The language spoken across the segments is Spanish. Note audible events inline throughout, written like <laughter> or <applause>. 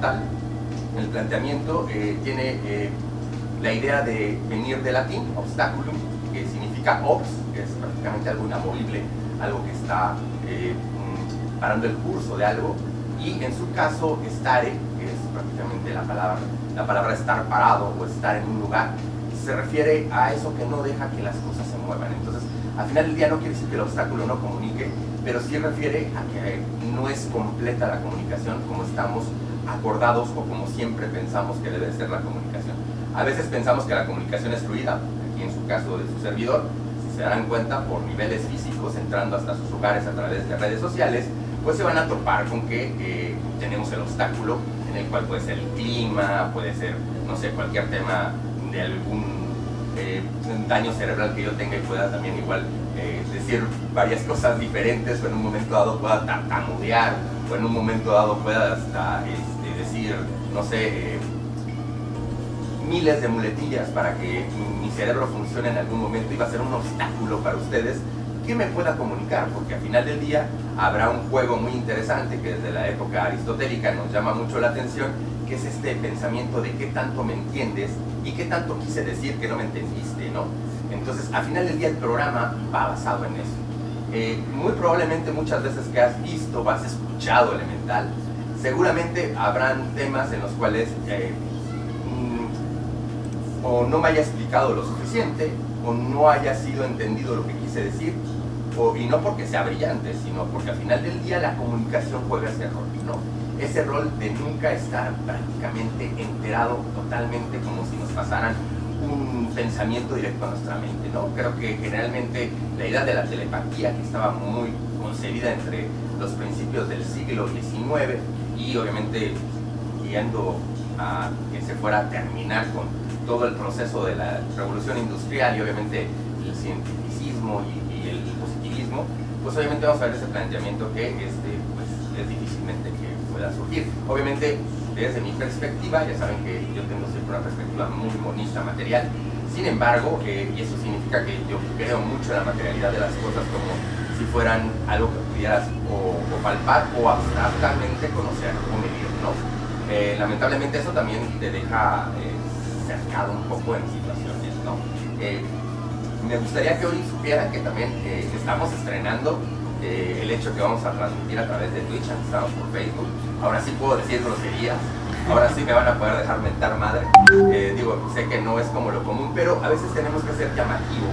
tal, el planteamiento tiene la idea de venir de latín, obstáculo, que significa ops, que es prácticamente algo inamovible, algo que está mm, parando el curso de algo, y en su caso stare, que es prácticamente la palabra, la palabra estar parado o estar en un lugar, se refiere a eso que no deja que las cosas se muevan. Entonces, al final del día no quiere decir que el obstáculo no comunique, pero sí refiere a que no es completa la comunicación como estamos acordados o como siempre pensamos que debe ser la comunicación. A veces pensamos que la comunicación es fluida, aquí en su caso de su servidor, si se dan cuenta por niveles físicos, entrando hasta sus hogares a través de redes sociales, pues se van a topar con que eh, tenemos el obstáculo en el cual puede ser el clima, puede ser, no sé, cualquier tema de algún eh, daño cerebral que yo tenga y pueda también igual eh, decir varias cosas diferentes o en un momento dado pueda tartamudear o en un momento dado pueda hasta este, no sé, miles de muletillas para que mi cerebro funcione en algún momento va a ser un obstáculo para ustedes que me pueda comunicar, porque al final del día habrá un juego muy interesante que desde la época aristotélica nos llama mucho la atención, que es este pensamiento de qué tanto me entiendes y qué tanto quise decir que no me entendiste, ¿no? Entonces, al final del día el programa va basado en eso. Eh, muy probablemente muchas veces que has visto o has escuchado Elemental, seguramente habrán temas en los cuales eh, o no me haya explicado lo suficiente, o no haya sido entendido lo que quise decir, o, y no porque sea brillante, sino porque al final del día la comunicación juega ese rol, ¿no? Ese rol de nunca estar prácticamente enterado totalmente como si nos pasaran un pensamiento directo a nuestra mente, ¿no? Creo que generalmente la idea de la telepatía, que estaba muy concebida entre los principios del siglo XIX y obviamente guiando a que se fuera a terminar con todo el proceso de la revolución industrial y obviamente el cientificismo y, el positivismo, pues obviamente vamos a ver ese planteamiento que este, pues, es difícilmente que pueda surgir. Obviamente, desde mi perspectiva, ya saben que yo tengo siempre una perspectiva muy monista, material, sin embargo, eh, y eso significa que yo creo mucho en la materialidad de las cosas como si fueran algo que pudieras o, palpar o abstractamente conocer o medir, ¿no? Eh, lamentablemente eso también te deja eh, cercado un poco en situaciones, ¿no? Eh, me gustaría que hoy supieran que también estamos estrenando el hecho que vamos a transmitir a través de Twitch, estamos por Facebook, ahora sí puedo decir groserías, ahora sí me van a poder dejar mentar madre, digo, sé que no es como lo común, pero a veces tenemos que ser llamativo,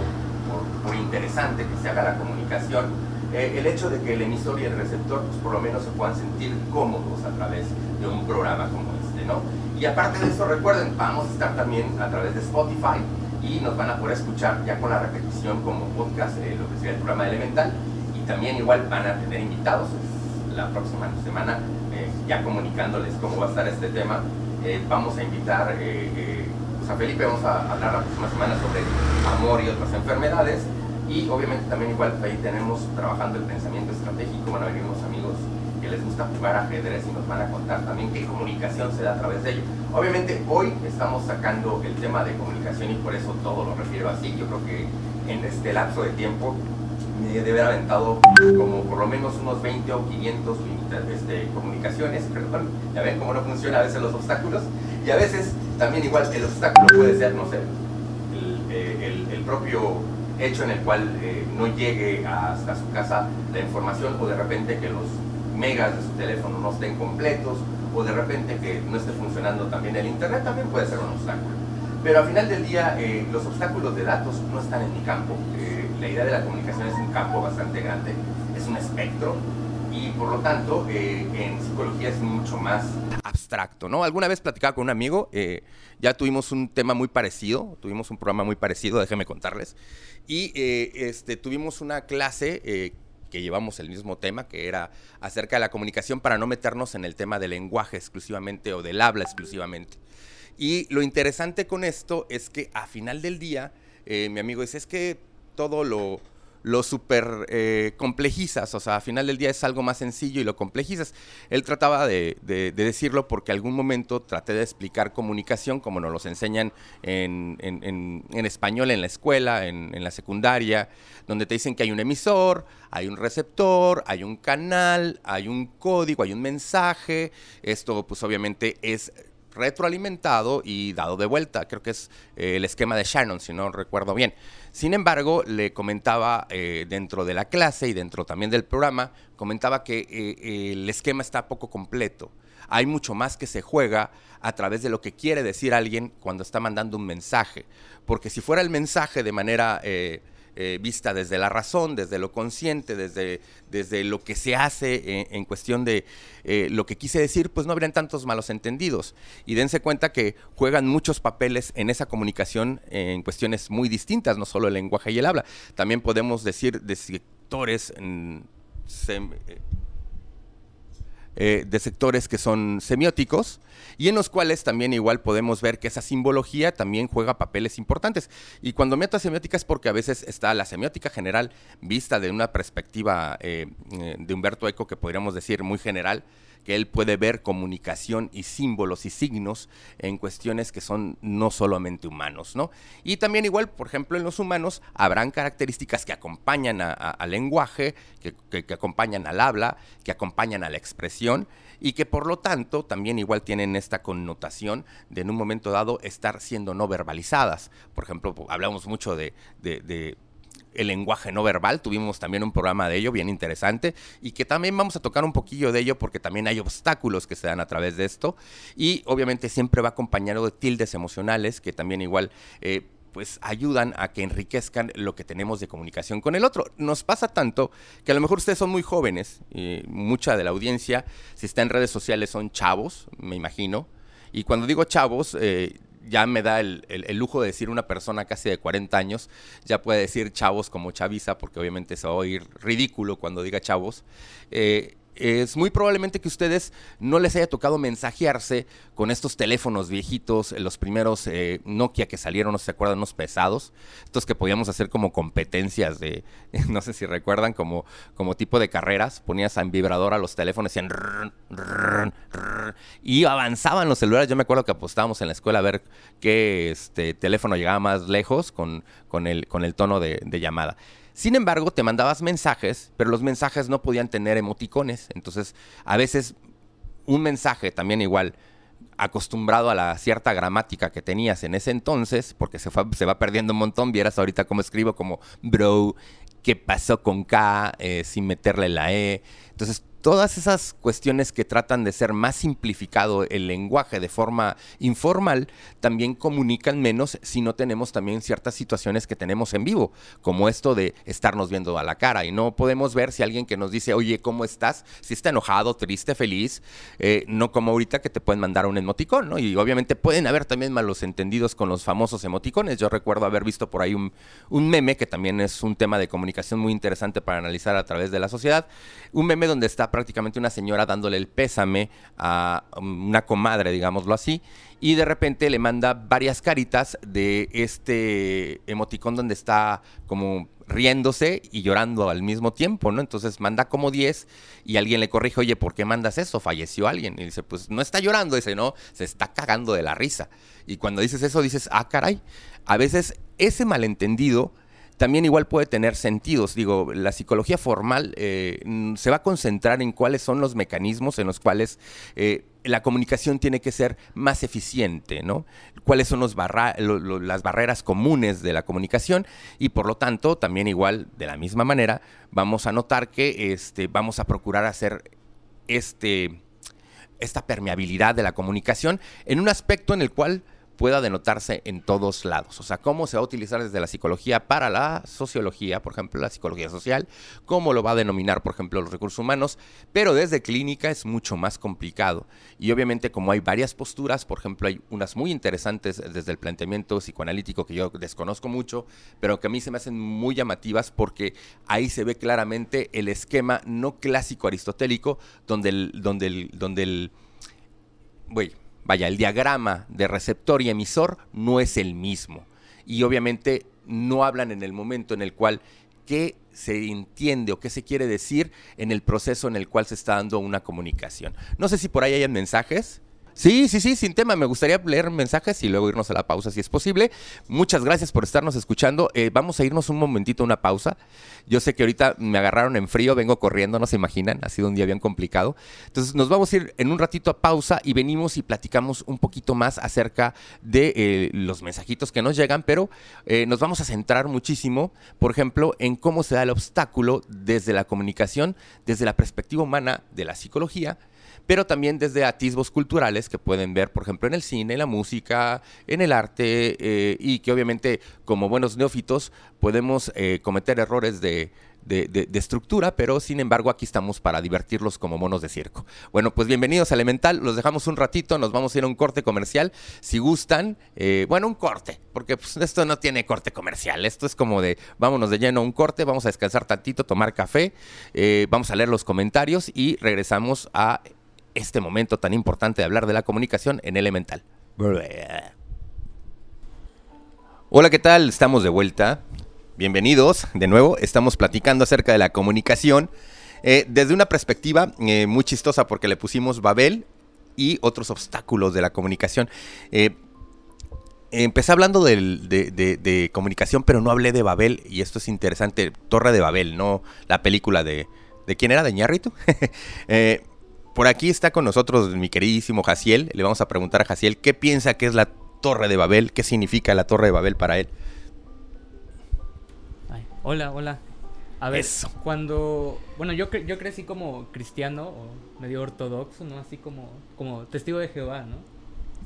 por, interesante que se haga la comunicación, el hecho de que el emisor y el receptor pues, por lo menos se puedan sentir cómodos a través de un programa como este, ¿no? Y aparte de eso, recuerden, vamos a estar también a través de Spotify y nos van a poder escuchar ya con la repetición como podcast, eh, lo que sería el programa Elemental. Y también igual van a tener invitados la próxima semana, eh, ya comunicándoles cómo va a estar este tema. Eh, vamos a invitar pues a Felipe, vamos a hablar la próxima semana sobre amor y otras enfermedades. Y obviamente también igual ahí tenemos trabajando el pensamiento estratégico, van a venir unos amigos les gusta jugar ajedrez y nos van a contar también qué comunicación se da a través de ello. Obviamente hoy estamos sacando el tema de comunicación y por eso todo lo refiero así. Yo creo que en este lapso de tiempo me debe haber aventado como por lo menos unos 20 o 500 este, comunicaciones, perdón, ya ven cómo no funciona a veces los obstáculos y a veces también igual el obstáculo puede ser, no sé, el, eh, propio hecho en el cual eh, no llegue hasta su casa la información o de repente que los megas de su teléfono no estén completos o de repente que no esté funcionando también el internet también puede ser un obstáculo. Pero al final del día eh, los obstáculos de datos no están en mi campo. Eh, la idea de la comunicación es un campo bastante grande, es un espectro y por lo tanto eh, en psicología es mucho más abstracto, ¿no? Alguna vez platicaba con un amigo, ya tuvimos un tema muy parecido, tuvimos un programa muy parecido, déjenme contarles, y este, tuvimos una clase que llevamos el mismo tema, que era acerca de la comunicación para no meternos en el tema del lenguaje exclusivamente o del habla exclusivamente. Y lo interesante con esto es que a final del día, eh, mi amigo dice, es que todo lo, lo super eh, complejizas, o sea, al final del día es algo más sencillo y lo complejizas. Él trataba de, decirlo porque algún momento traté de explicar comunicación como nos los enseñan en, español en la escuela, en, la secundaria, donde te dicen que hay un emisor, hay un receptor, hay un canal, hay un código, hay un mensaje. Esto pues obviamente es retroalimentado y dado de vuelta. Creo que es eh, el esquema de Shannon, si no recuerdo bien. Sin embargo, le comentaba eh, dentro de la clase y dentro también del programa, comentaba que eh, el esquema está poco completo. Hay mucho más que se juega a través de lo que quiere decir alguien cuando está mandando un mensaje. Porque si fuera el mensaje de manera eh, vista desde la razón, desde lo consciente, desde, desde lo que se hace en, cuestión de eh, lo que quise decir, pues no habrían tantos malos entendidos. Y dense cuenta que juegan muchos papeles en esa comunicación en cuestiones muy distintas, no solo el lenguaje y el habla. También podemos decir de sectores... Mm, eh, eh, de sectores que son semióticos y en los cuales también igual podemos ver que esa simbología también juega papeles importantes. Y cuando meto a semiótica es porque a veces está la semiótica general vista de una perspectiva eh, eh, de Humberto Eco que podríamos decir muy general, que él puede ver comunicación y símbolos y signos en cuestiones que son no solamente humanos, ¿no? Y también igual, por ejemplo, en los humanos habrán características que acompañan al lenguaje, que, acompañan al habla, que acompañan a la expresión y que por lo tanto también igual tienen esta connotación de en un momento dado estar siendo no verbalizadas. Por ejemplo, hablamos mucho de el lenguaje no verbal. Tuvimos también un programa de ello bien interesante y que también vamos a tocar un poquillo de ello porque también hay obstáculos que se dan a través de esto y obviamente siempre va acompañado de tildes emocionales que también igual... Eh, pues ayudan a que enriquezcan lo que tenemos de comunicación con el otro. Nos pasa tanto que a lo mejor ustedes son muy jóvenes, y mucha de la audiencia, si está en redes sociales, son chavos, me imagino. Y cuando digo chavos, eh, ya me da el, lujo de decir una persona casi de 40 años, ya puede decir chavos como chaviza, porque obviamente se va a oír ridículo cuando diga chavos. Eh, es muy probablemente que ustedes no les haya tocado mensajearse con estos teléfonos viejitos, los primeros eh, Nokia que salieron, no se acuerdan, unos pesados, estos que podíamos hacer como competencias de, <laughs> no sé si recuerdan, como, como tipo de carreras, ponías en vibrador a los teléfonos y, y avanzaban los celulares. Yo me acuerdo que apostábamos en la escuela a ver qué teléfono llegaba más lejos con, con, el, con el tono de llamada. Sin embargo, te mandabas mensajes, pero los mensajes no podían tener emoticones. Entonces, a veces un mensaje también igual acostumbrado a la cierta gramática que tenías en ese entonces, porque se, se va perdiendo un montón, vieras ahorita cómo escribo como bro, qué pasó con K, eh, sin meterle la E. Entonces, todas esas cuestiones que tratan de ser más simplificado el lenguaje de forma informal, también comunican menos si no tenemos también ciertas situaciones que tenemos en vivo, como esto de estarnos viendo a la cara y no podemos ver si alguien que nos dice, oye, ¿cómo estás? Si está enojado, triste, feliz, eh, no como ahorita que te pueden mandar un emoticón, ¿no? Y obviamente pueden haber también malos entendidos con los famosos emoticones. Yo recuerdo haber visto por ahí un, un meme, que también es un tema de comunicación muy interesante para analizar a través de la sociedad, un meme donde está prácticamente una señora dándole el pésame a una comadre, digámoslo así, y de repente le manda varias caritas de este emoticón donde está como riéndose y llorando al mismo tiempo, ¿no? Entonces manda como 10 y alguien le corrige, oye, ¿por qué mandas eso? Falleció alguien. Y dice, pues no está llorando, dice, no, se está cagando de la risa. Y cuando dices eso, dices, ah, caray. A veces ese malentendido también igual puede tener sentidos. Digo, la psicología formal eh, se va a concentrar en cuáles son los mecanismos en los cuales eh, la comunicación tiene que ser más eficiente, ¿no? Cuáles son los las barreras comunes de la comunicación y por lo tanto también igual de la misma manera vamos a notar que este, vamos a procurar hacer este, esta permeabilidad de la comunicación en un aspecto en el cual pueda denotarse en todos lados. O sea, cómo se va a utilizar desde la psicología para la sociología, por ejemplo, la psicología social, cómo lo va a denominar, por ejemplo, los recursos humanos, pero desde clínica es mucho más complicado. Y obviamente como hay varias posturas, por ejemplo, hay unas muy interesantes desde el planteamiento psicoanalítico que yo desconozco mucho, pero que a mí se me hacen muy llamativas porque ahí se ve claramente el esquema no clásico aristotélico donde el, donde el, donde el, vaya, el diagrama de receptor y emisor no es el mismo. Y obviamente no hablan en el momento en el cual qué se entiende o qué se quiere decir en el proceso en el cual se está dando una comunicación. No sé si por ahí hay mensajes. Sí, sí, sí, sin tema. Me gustaría leer mensajes y luego irnos a la pausa si es posible. Muchas gracias por estarnos escuchando. Eh, vamos a irnos un momentito a una pausa. Yo sé que ahorita me agarraron en frío, vengo corriendo, no se imaginan. Ha sido un día bien complicado. Entonces nos vamos a ir en un ratito a pausa y venimos y platicamos un poquito más acerca de eh, los mensajitos que nos llegan, pero eh, nos vamos a centrar muchísimo, por ejemplo, en cómo se da el obstáculo desde la comunicación, desde la perspectiva humana de la psicología pero también desde atisbos culturales que pueden ver, por ejemplo, en el cine, en la música, en el arte, eh, y que obviamente como buenos neófitos podemos eh, cometer errores de, estructura, pero sin embargo aquí estamos para divertirlos como monos de circo. Bueno, pues bienvenidos a Elemental, los dejamos un ratito, nos vamos a ir a un corte comercial, si gustan, eh, bueno, un corte, porque pues, esto no tiene corte comercial, esto es como de vámonos de lleno a un corte, vamos a descansar tantito, tomar café, vamos a leer los comentarios y regresamos a este momento tan importante de hablar de la comunicación en Elemental. Hola, ¿qué tal? Estamos de vuelta. Bienvenidos de nuevo. Estamos platicando acerca de la comunicación eh, desde una perspectiva eh, muy chistosa porque le pusimos Babel y otros obstáculos de la comunicación. Eh, empecé hablando de, comunicación, pero no hablé de Babel y esto es interesante. Torre de Babel, no la película de... ¿De quién era? ¿De Ñarrito? <laughs> Por aquí está con nosotros mi queridísimo Jaciel. Le vamos a preguntar a Jaciel qué piensa que es la Torre de Babel, qué significa la Torre de Babel para él. hola, hola. A ver, cuando... Bueno, yo, yo crecí como cristiano o medio ortodoxo, ¿no? Así como, como testigo de Jehová, ¿no?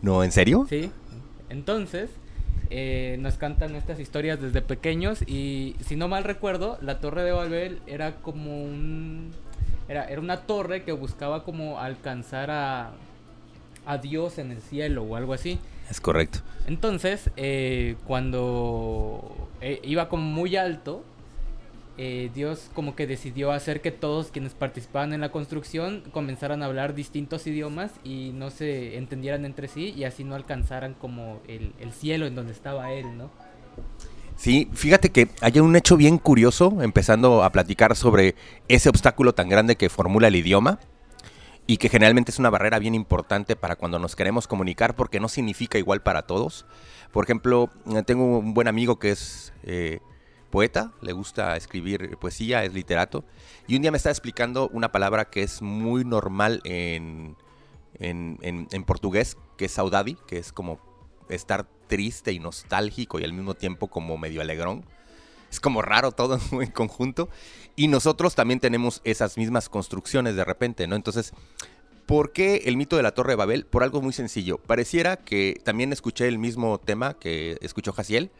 ¿No, en serio? Sí. Entonces, eh, nos cantan estas historias desde pequeños y, si no mal recuerdo, la Torre de Babel era como un era, era una torre que buscaba como alcanzar a, a Dios en el cielo o algo así. Es correcto. Entonces, eh, cuando eh, iba como muy alto, eh, Dios como que decidió hacer que todos quienes participaban en la construcción comenzaran a hablar distintos idiomas y no se entendieran entre sí y así no alcanzaran como el, el cielo en donde estaba Él, ¿no? Sí, fíjate que hay un hecho bien curioso, empezando a platicar sobre ese obstáculo tan grande que formula el idioma y que generalmente es una barrera bien importante para cuando nos queremos comunicar porque no significa igual para todos. Por ejemplo, tengo un buen amigo que es eh, poeta, le gusta escribir poesía, es literato, y un día me está explicando una palabra que es muy normal en, en, en portugués, que es saudade, que es como estar triste y nostálgico y al mismo tiempo como medio alegrón. Es como raro todo <laughs> en conjunto. Y nosotros también tenemos esas mismas construcciones de repente, ¿no? Entonces, ¿por qué el mito de la Torre de Babel? Por algo muy sencillo. Pareciera que también escuché el mismo tema que escuchó Jaciel.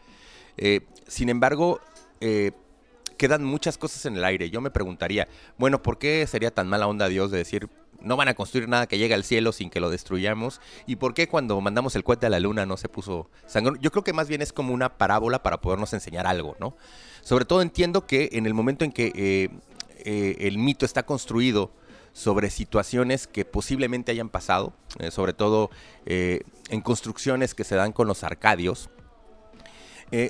Eh, sin embargo, eh, quedan muchas cosas en el aire. Yo me preguntaría, bueno, ¿por qué sería tan mala onda Dios de decir, no van a construir nada que llegue al cielo sin que lo destruyamos. ¿Y por qué cuando mandamos el cohete a la luna no se puso sangre? Yo creo que más bien es como una parábola para podernos enseñar algo, ¿no? Sobre todo entiendo que en el momento en que eh, eh, el mito está construido sobre situaciones que posiblemente hayan pasado, eh, sobre todo en construcciones que se dan con los arcadios,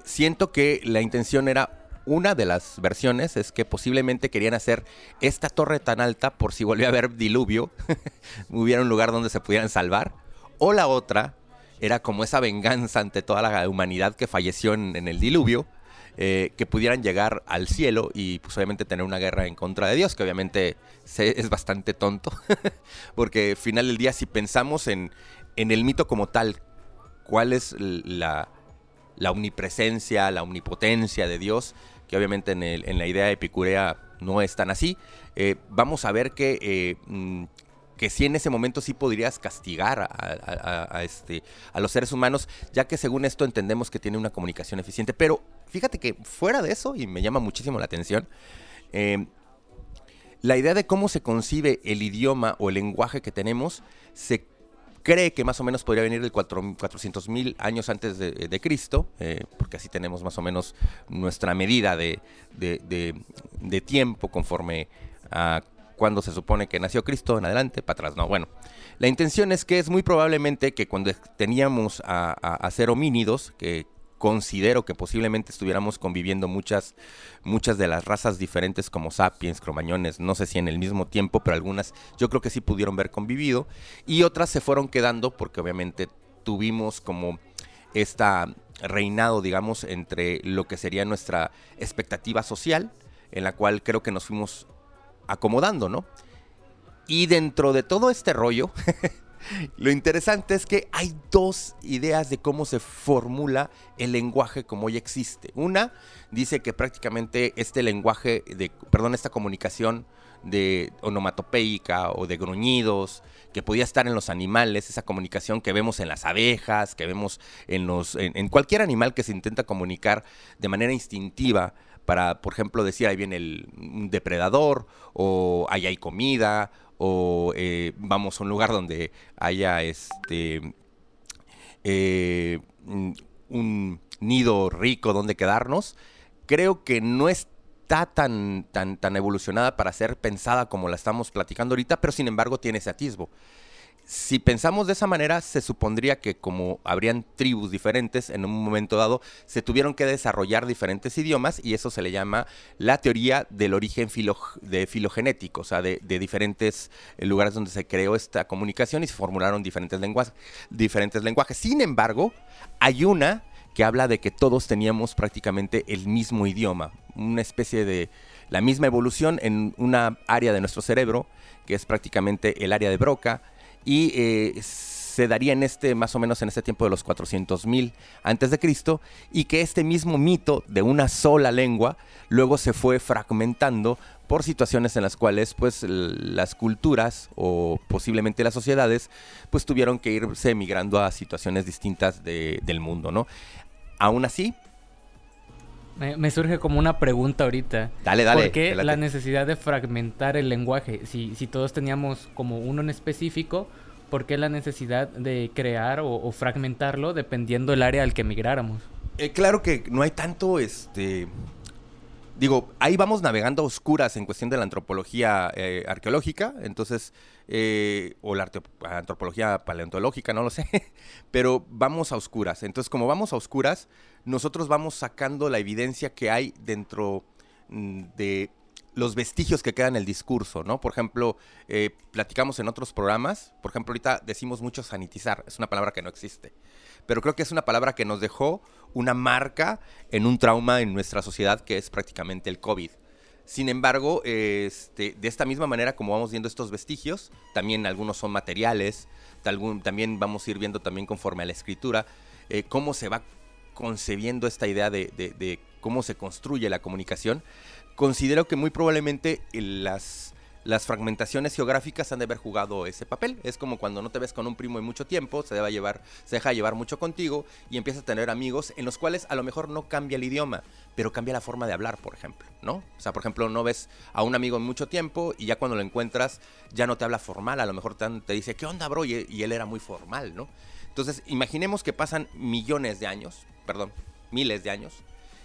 siento que la intención era una de las versiones es que posiblemente querían hacer esta torre tan alta por si volvía a haber diluvio, <laughs> hubiera un lugar donde se pudieran salvar. O la otra era como esa venganza ante toda la humanidad que falleció en, el diluvio, eh, que pudieran llegar al cielo y pues obviamente tener una guerra en contra de Dios, que obviamente es bastante tonto, <laughs> porque al final del día si pensamos en, en el mito como tal, cuál es la la omnipresencia, la omnipotencia de Dios, que obviamente en, la idea epicurea no es tan así, eh, vamos a ver que, eh, mm, que sí en ese momento sí podrías castigar a, este, a los seres humanos, ya que según esto entendemos que tiene una comunicación eficiente. Pero fíjate que fuera de eso, y me llama muchísimo la atención, eh, la idea de cómo se concibe el idioma o el lenguaje que tenemos se cree que más o menos podría venir del 400.000 años antes de, Cristo, eh, porque así tenemos más o menos nuestra medida de, tiempo conforme a cuando se supone que nació Cristo en adelante, para atrás, no, bueno. La intención es que es muy probablemente que cuando teníamos a, ser homínidos, que considero que posiblemente estuviéramos conviviendo muchas, muchas de las razas diferentes como sapiens, cromañones, no sé si en el mismo tiempo, pero algunas yo creo que sí pudieron ver convivido y otras se fueron quedando porque obviamente tuvimos como esta reinado, digamos, entre lo que sería nuestra expectativa social, en la cual creo que nos fuimos acomodando, ¿no? Y dentro de todo este rollo, <laughs> lo interesante es que hay dos ideas de cómo se formula el lenguaje como hoy existe. Una dice que prácticamente este lenguaje, de, perdón, esta comunicación de onomatopeica o de gruñidos que podía estar en los animales, esa comunicación que vemos en las abejas, que vemos en, los, en, cualquier animal que se intenta comunicar de manera instintiva para, por ejemplo, decir ahí viene el depredador o ahí hay comida o eh, vamos a un lugar donde haya este eh, un nido rico donde quedarnos, creo que no es está tan, tan, tan evolucionada para ser pensada como la estamos platicando ahorita, pero sin embargo tiene ese atisbo. Si pensamos de esa manera, se supondría que como habrían tribus diferentes en un momento dado, se tuvieron que desarrollar diferentes idiomas y eso se le llama la teoría del origen de filogenético, o sea, de, de, diferentes lugares donde se creó esta comunicación y se formularon diferentes, lenguajes, diferentes lenguajes. Sin embargo, hay una que habla de que todos teníamos prácticamente el mismo idioma, una especie de la misma evolución en una área de nuestro cerebro, que es prácticamente el área de Broca, y eh, se daría en este, más o menos en este tiempo de los 400.000 antes de Cristo, y que este mismo mito de una sola lengua luego se fue fragmentando por situaciones en las cuales pues las culturas o posiblemente las sociedades pues tuvieron que irse migrando a situaciones distintas del mundo, ¿no? Aún así... Me, surge como una pregunta ahorita. Dale, dale. ¿Por qué la necesidad de fragmentar el lenguaje? Si, si todos teníamos como uno en específico, ¿por qué la necesidad de crear o, fragmentarlo dependiendo del área al que migráramos? Eh, claro que no hay tanto, este, digo, ahí vamos navegando a oscuras en cuestión de la antropología eh, arqueológica, entonces, eh, o la antropología paleontológica, no lo sé, <laughs> pero vamos a oscuras. Entonces, como vamos a oscuras, nosotros vamos sacando la evidencia que hay dentro mm, de los vestigios que quedan en el discurso, ¿no? Por ejemplo, eh, platicamos en otros programas, por ejemplo, ahorita decimos mucho sanitizar, es una palabra que no existe, pero creo que es una palabra que nos dejó una marca en un trauma en nuestra sociedad que es prácticamente el COVID. Sin embargo, este, de esta misma manera como vamos viendo estos vestigios, también algunos son materiales, también vamos a ir viendo también conforme a la escritura, eh, cómo se va concebiendo esta idea de cómo se construye la comunicación, considero que muy probablemente las, fragmentaciones geográficas han de haber jugado ese papel. Es como cuando no te ves con un primo en mucho tiempo, se, debe llevar, se deja llevar mucho contigo y empiezas a tener amigos en los cuales a lo mejor no cambia el idioma, pero cambia la forma de hablar, por ejemplo, ¿no? O sea, por ejemplo, no ves a un amigo en mucho tiempo y ya cuando lo encuentras ya no te habla formal, a lo mejor te, dice, ¿qué onda, bro? Y, y él era muy formal, ¿no? Entonces, imaginemos que pasan millones de años, perdón, miles de años,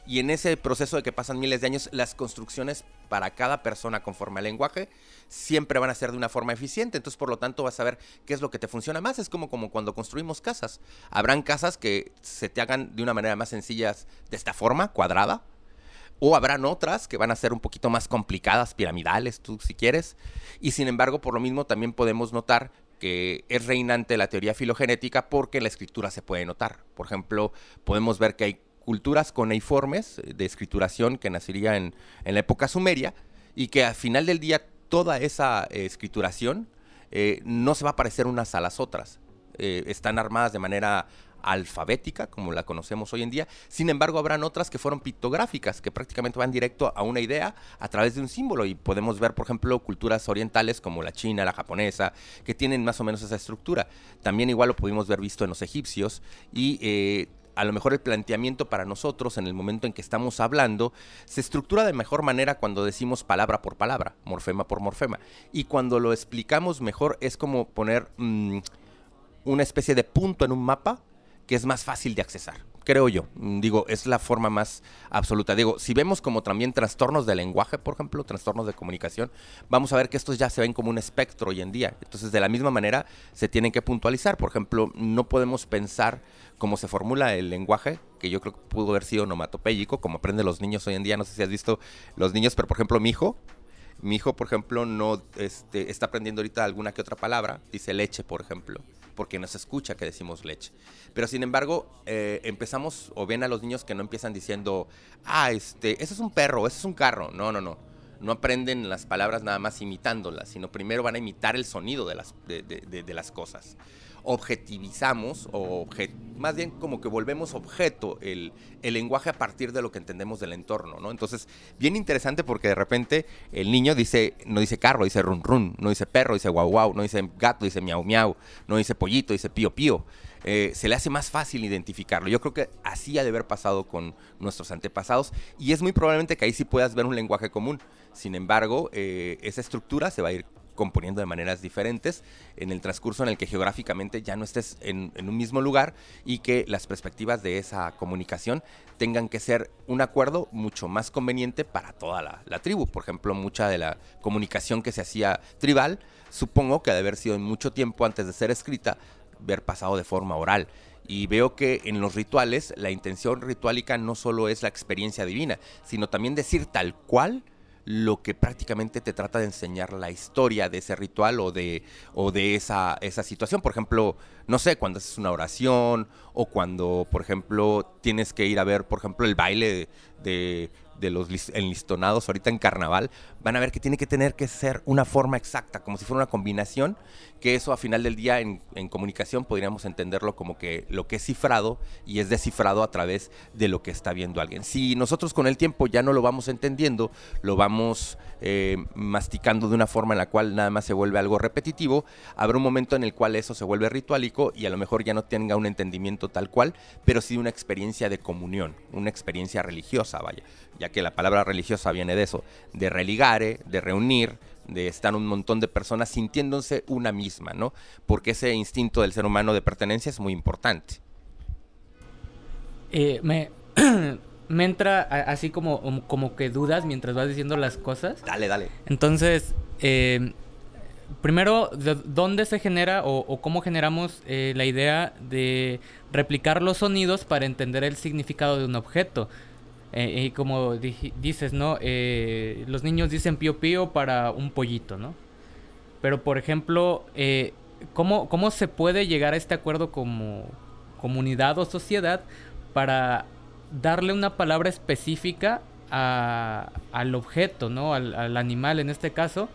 y en ese proceso de que pasan miles de años, las construcciones para cada persona conforme al lenguaje siempre van a ser de una forma eficiente. Entonces, por lo tanto, vas a ver qué es lo que te funciona más. Es como, como cuando construimos casas. Habrán casas que se te hagan de una manera más sencilla de esta forma, cuadrada. O habrán otras que van a ser un poquito más complicadas, piramidales, tú si quieres. Y sin embargo, por lo mismo, también podemos notar que es reinante la teoría filogenética porque en la escritura se puede notar. Por ejemplo, podemos ver que hay culturas coneiformes eh, de escrituración que nacería en, la época sumeria y que al final del día toda esa eh, escrituración eh, no se va a parecer unas a las otras. están armadas de manera alfabética, como la conocemos hoy en día. Sin embargo, habrán otras que fueron pictográficas, que prácticamente van directo a una idea a través de un símbolo. Y podemos ver, por ejemplo, culturas orientales como la china, la japonesa, que tienen más o menos esa estructura. También igual lo pudimos ver visto en los egipcios. Y a lo mejor el planteamiento para nosotros en el momento en que estamos hablando se estructura de mejor manera cuando decimos palabra por palabra, morfema por morfema. Y cuando lo explicamos mejor es como poner mm, una especie de punto en un mapa que es más fácil de accesar creo yo. Mm, digo, es la forma más absoluta. Digo, si vemos como también trastornos de lenguaje, por ejemplo, trastornos de comunicación, vamos a ver que estos ya se ven como un espectro hoy en día. Entonces, de la misma manera, se tienen que puntualizar. Por ejemplo, no podemos pensar cómo se formula el lenguaje, que yo creo que pudo haber sido onomatopéyico, como aprenden los niños hoy en día. No sé si has visto los niños, pero por ejemplo mi hijo, mi hijo, por ejemplo, no este, está aprendiendo ahorita alguna que otra palabra, dice leche, por ejemplo, porque no se escucha que decimos leche. Pero sin embargo, eh, empezamos o ven a los niños que no empiezan diciendo, ah, este, ese es un perro, ese es un carro. No, no, no. No aprenden las palabras nada más imitándolas, sino primero van a imitar el sonido de las, de las cosas objetivizamos, o más bien como que volvemos objeto el, lenguaje a partir de lo que entendemos del entorno, ¿no? Entonces, bien interesante porque de repente el niño dice, no dice carro, dice run run, no dice perro, dice guau guau, no dice gato, dice miau miau, no dice pollito, dice pío pío. Eh, se le hace más fácil identificarlo. Yo creo que así ha de haber pasado con nuestros antepasados y es muy probablemente que ahí sí puedas ver un lenguaje común. Sin embargo, eh, esa estructura se va a ir componiendo de maneras diferentes en el transcurso en el que geográficamente ya no estés en, un mismo lugar y que las perspectivas de esa comunicación tengan que ser un acuerdo mucho más conveniente para toda la, tribu. Por ejemplo, mucha de la comunicación que se hacía tribal, supongo que ha de haber sido mucho tiempo antes de ser escrita, ver pasado de forma oral. Y veo que en los rituales la intención rituálica no solo es la experiencia divina, sino también decir tal cual lo que prácticamente te trata de enseñar la historia de ese ritual o de, o de esa, esa situación. Por ejemplo, no sé, cuando haces una oración o cuando, por ejemplo, tienes que ir a ver, por ejemplo, el baile de, los enlistonados ahorita en carnaval, van a ver que tiene que tener que ser una forma exacta, como si fuera una combinación, que eso a final del día en, comunicación podríamos entenderlo como que lo que es cifrado y es descifrado a través de lo que está viendo alguien. Si nosotros con el tiempo ya no lo vamos entendiendo, lo vamos eh, masticando de una forma en la cual nada más se vuelve algo repetitivo, habrá un momento en el cual eso se vuelve ritualico y a lo mejor ya no tenga un entendimiento tal cual, pero sí una experiencia de comunión, una experiencia religiosa, vaya ya que la palabra religiosa viene de eso, de religare, de reunir, de estar un montón de personas sintiéndose una misma, ¿no? Porque ese instinto del ser humano de pertenencia es muy importante. Eh, me, <clears throat> me entra así como, como que dudas mientras vas diciendo las cosas. Dale, dale. Entonces, eh, primero, ¿de ¿dónde se genera o, cómo generamos eh, la idea de replicar los sonidos para entender el significado de un objeto? Eh, y como dices, ¿no? Eh, los niños dicen pío pío para un pollito, ¿no? Pero, por ejemplo, eh, ¿cómo, ¿cómo se puede llegar a este acuerdo como comunidad o sociedad para darle una palabra específica al objeto, ¿no? Al, al, animal en este caso.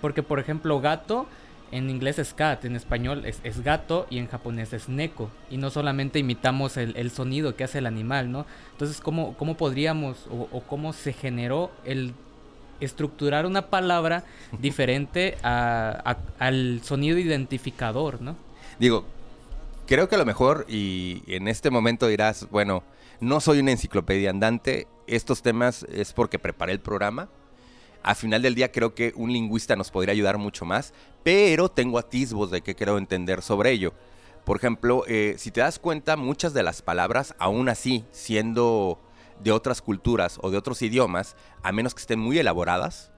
Porque, por ejemplo, gato en inglés es cat, en español es, gato y en japonés es neko. Y no solamente imitamos el, sonido que hace el animal, ¿no? Entonces, ¿cómo, cómo podríamos o, cómo se generó el estructurar una palabra <laughs> diferente al sonido identificador, ¿no? Digo, creo que a lo mejor, y en este momento dirás, bueno, no soy una enciclopedia andante, estos temas es porque preparé el programa al final del día creo que un lingüista nos podría ayudar mucho más, pero tengo atisbos de que quiero entender sobre ello. Por ejemplo, eh, si te das cuenta, muchas de las palabras, aún así, siendo de otras culturas o de otros idiomas, a menos que estén muy elaboradas,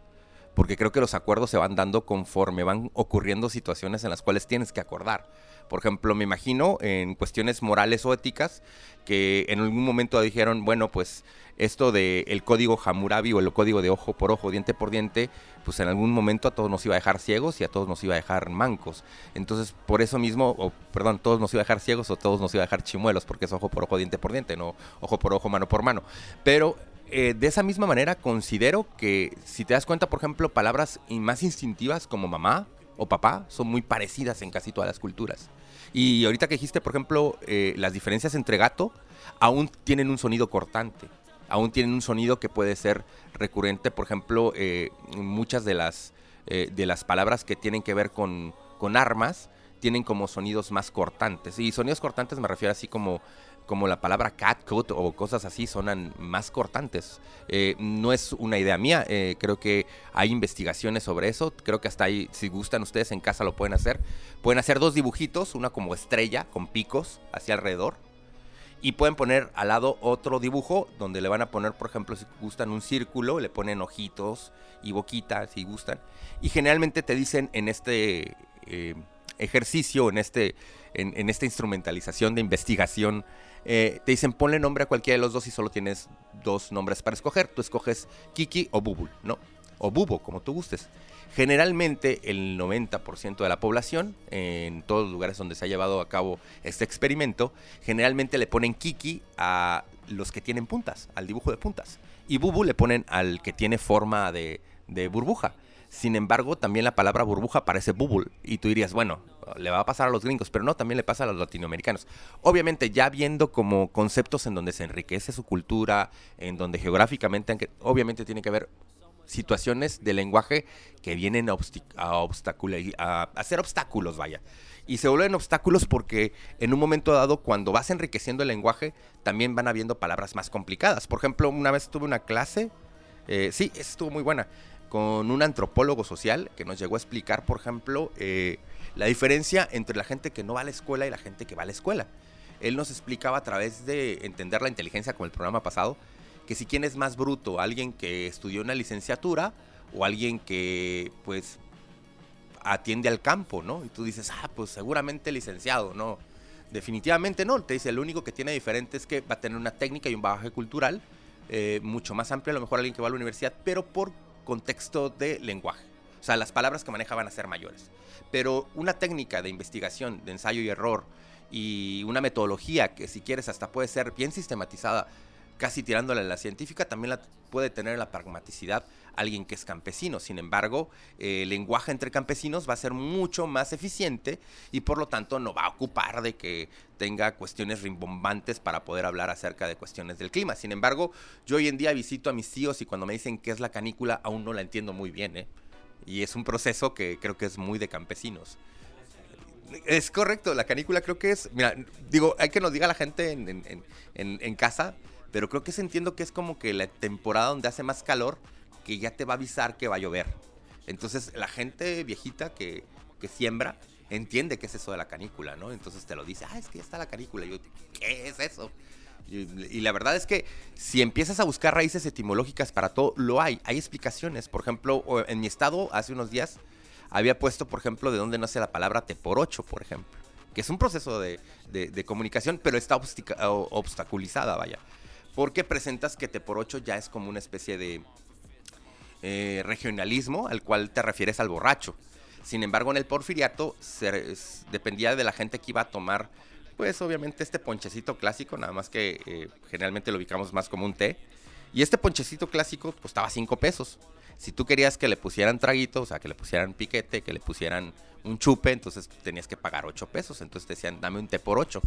porque creo que los acuerdos se van dando conforme van ocurriendo situaciones en las cuales tienes que acordar. Por ejemplo, me imagino en cuestiones morales o éticas que en algún momento dijeron, bueno, pues esto del el código Hammurabi o el código de ojo por ojo, diente por diente, pues en algún momento a todos nos iba a dejar ciegos y a todos nos iba a dejar mancos. Entonces, por eso mismo, o perdón, todos nos iba a dejar ciegos o todos nos iba a dejar chimuelos, porque es ojo por ojo, diente por diente, no ojo por ojo, mano por mano. Pero eh, de esa misma manera considero que si te das cuenta, por ejemplo, palabras más instintivas como mamá o papá son muy parecidas en casi todas las culturas. Y ahorita que dijiste, por ejemplo, eh, las diferencias entre gato, aún tienen un sonido cortante aún tienen un sonido que puede ser recurrente. Por ejemplo, eh, muchas de las, eh, de las palabras que tienen que ver con, con armas tienen como sonidos más cortantes. Y sonidos cortantes me refiero así como como la palabra cat, cut o cosas así sonan más cortantes. Eh, no es una idea mía, creo que hay investigaciones sobre eso, creo que hasta ahí, si gustan ustedes en casa lo pueden hacer. Pueden hacer dos dibujitos, una como estrella con picos hacia alrededor y pueden poner al lado otro dibujo donde le van a poner, por ejemplo, si gustan un círculo, le ponen ojitos y boquitas si gustan. Y generalmente te dicen en este, eh, ejercicio, en, este, en, esta instrumentalización de investigación, eh, te dicen ponle nombre a cualquiera de los dos y solo tienes dos nombres para escoger. Tú escoges Kiki o Bubul, ¿no? O Bubo, como tú gustes. Generalmente el 90% de la población, en todos los lugares donde se ha llevado a cabo este experimento, generalmente le ponen Kiki a los que tienen puntas, al dibujo de puntas. Y Bubu le ponen al que tiene forma de, de burbuja. Sin embargo, también la palabra burbuja parece bubble. Y tú dirías, bueno, le va a pasar a los gringos, pero no, también le pasa a los latinoamericanos. Obviamente, ya viendo como conceptos en donde se enriquece su cultura, en donde geográficamente, obviamente tiene que haber situaciones de lenguaje que vienen a, a, hacer obstáculos, vaya. Y se vuelven obstáculos porque en un momento dado, cuando vas enriqueciendo el lenguaje, también van habiendo palabras más complicadas. Por ejemplo, una vez tuve una clase, eh, sí, estuvo muy buena con un antropólogo social que nos llegó a explicar, por ejemplo, eh, la diferencia entre la gente que no va a la escuela y la gente que va a la escuela. Él nos explicaba a través de entender la inteligencia, como el programa pasado, que si quién es más bruto, alguien que estudió una licenciatura o alguien que pues atiende al campo, ¿no? Y tú dices, ah, pues seguramente licenciado, ¿no? Definitivamente no, te dice, lo único que tiene diferente es que va a tener una técnica y un bagaje cultural eh, mucho más amplio, a lo mejor alguien que va a la universidad, pero por contexto de lenguaje. O sea, las palabras que maneja van a ser mayores. Pero una técnica de investigación, de ensayo y error, y una metodología que si quieres hasta puede ser bien sistematizada, casi tirándole a la científica, también la puede tener la pragmaticidad alguien que es campesino. Sin embargo, el lenguaje entre campesinos va a ser mucho más eficiente y por lo tanto no va a ocupar de que tenga cuestiones rimbombantes para poder hablar acerca de cuestiones del clima. Sin embargo, yo hoy en día visito a mis tíos y cuando me dicen qué es la canícula, aún no la entiendo muy bien. ¿eh? Y es un proceso que creo que es muy de campesinos. Es correcto, la canícula creo que es, mira, digo, hay que nos diga la gente en, en casa, pero creo que entiendo que es como que la temporada donde hace más calor, que ya te va a avisar que va a llover. Entonces la gente viejita que, que siembra entiende qué es eso de la canícula, ¿no? Entonces te lo dice, ah, es que ya está la canícula. Y yo, ¿qué es eso? Y, la verdad es que si empiezas a buscar raíces etimológicas para todo, lo hay. Hay explicaciones. Por ejemplo, en mi estado, hace unos días, había puesto, por ejemplo, de dónde nace la palabra te por ocho, por ejemplo. Que es un proceso de, de, comunicación, pero está obstaculizada, vaya. Porque presentas que te por ocho ya es como una especie de, eh, regionalismo al cual te refieres al borracho. Sin embargo, en el porfiriato se, dependía de la gente que iba a tomar, pues obviamente este ponchecito clásico, nada más que eh, generalmente lo ubicamos más como un té. Y este ponchecito clásico costaba 5 pesos. Si tú querías que le pusieran traguito, o sea, que le pusieran piquete, que le pusieran un chupe, entonces tenías que pagar 8 pesos. Entonces te decían, dame un té por 8.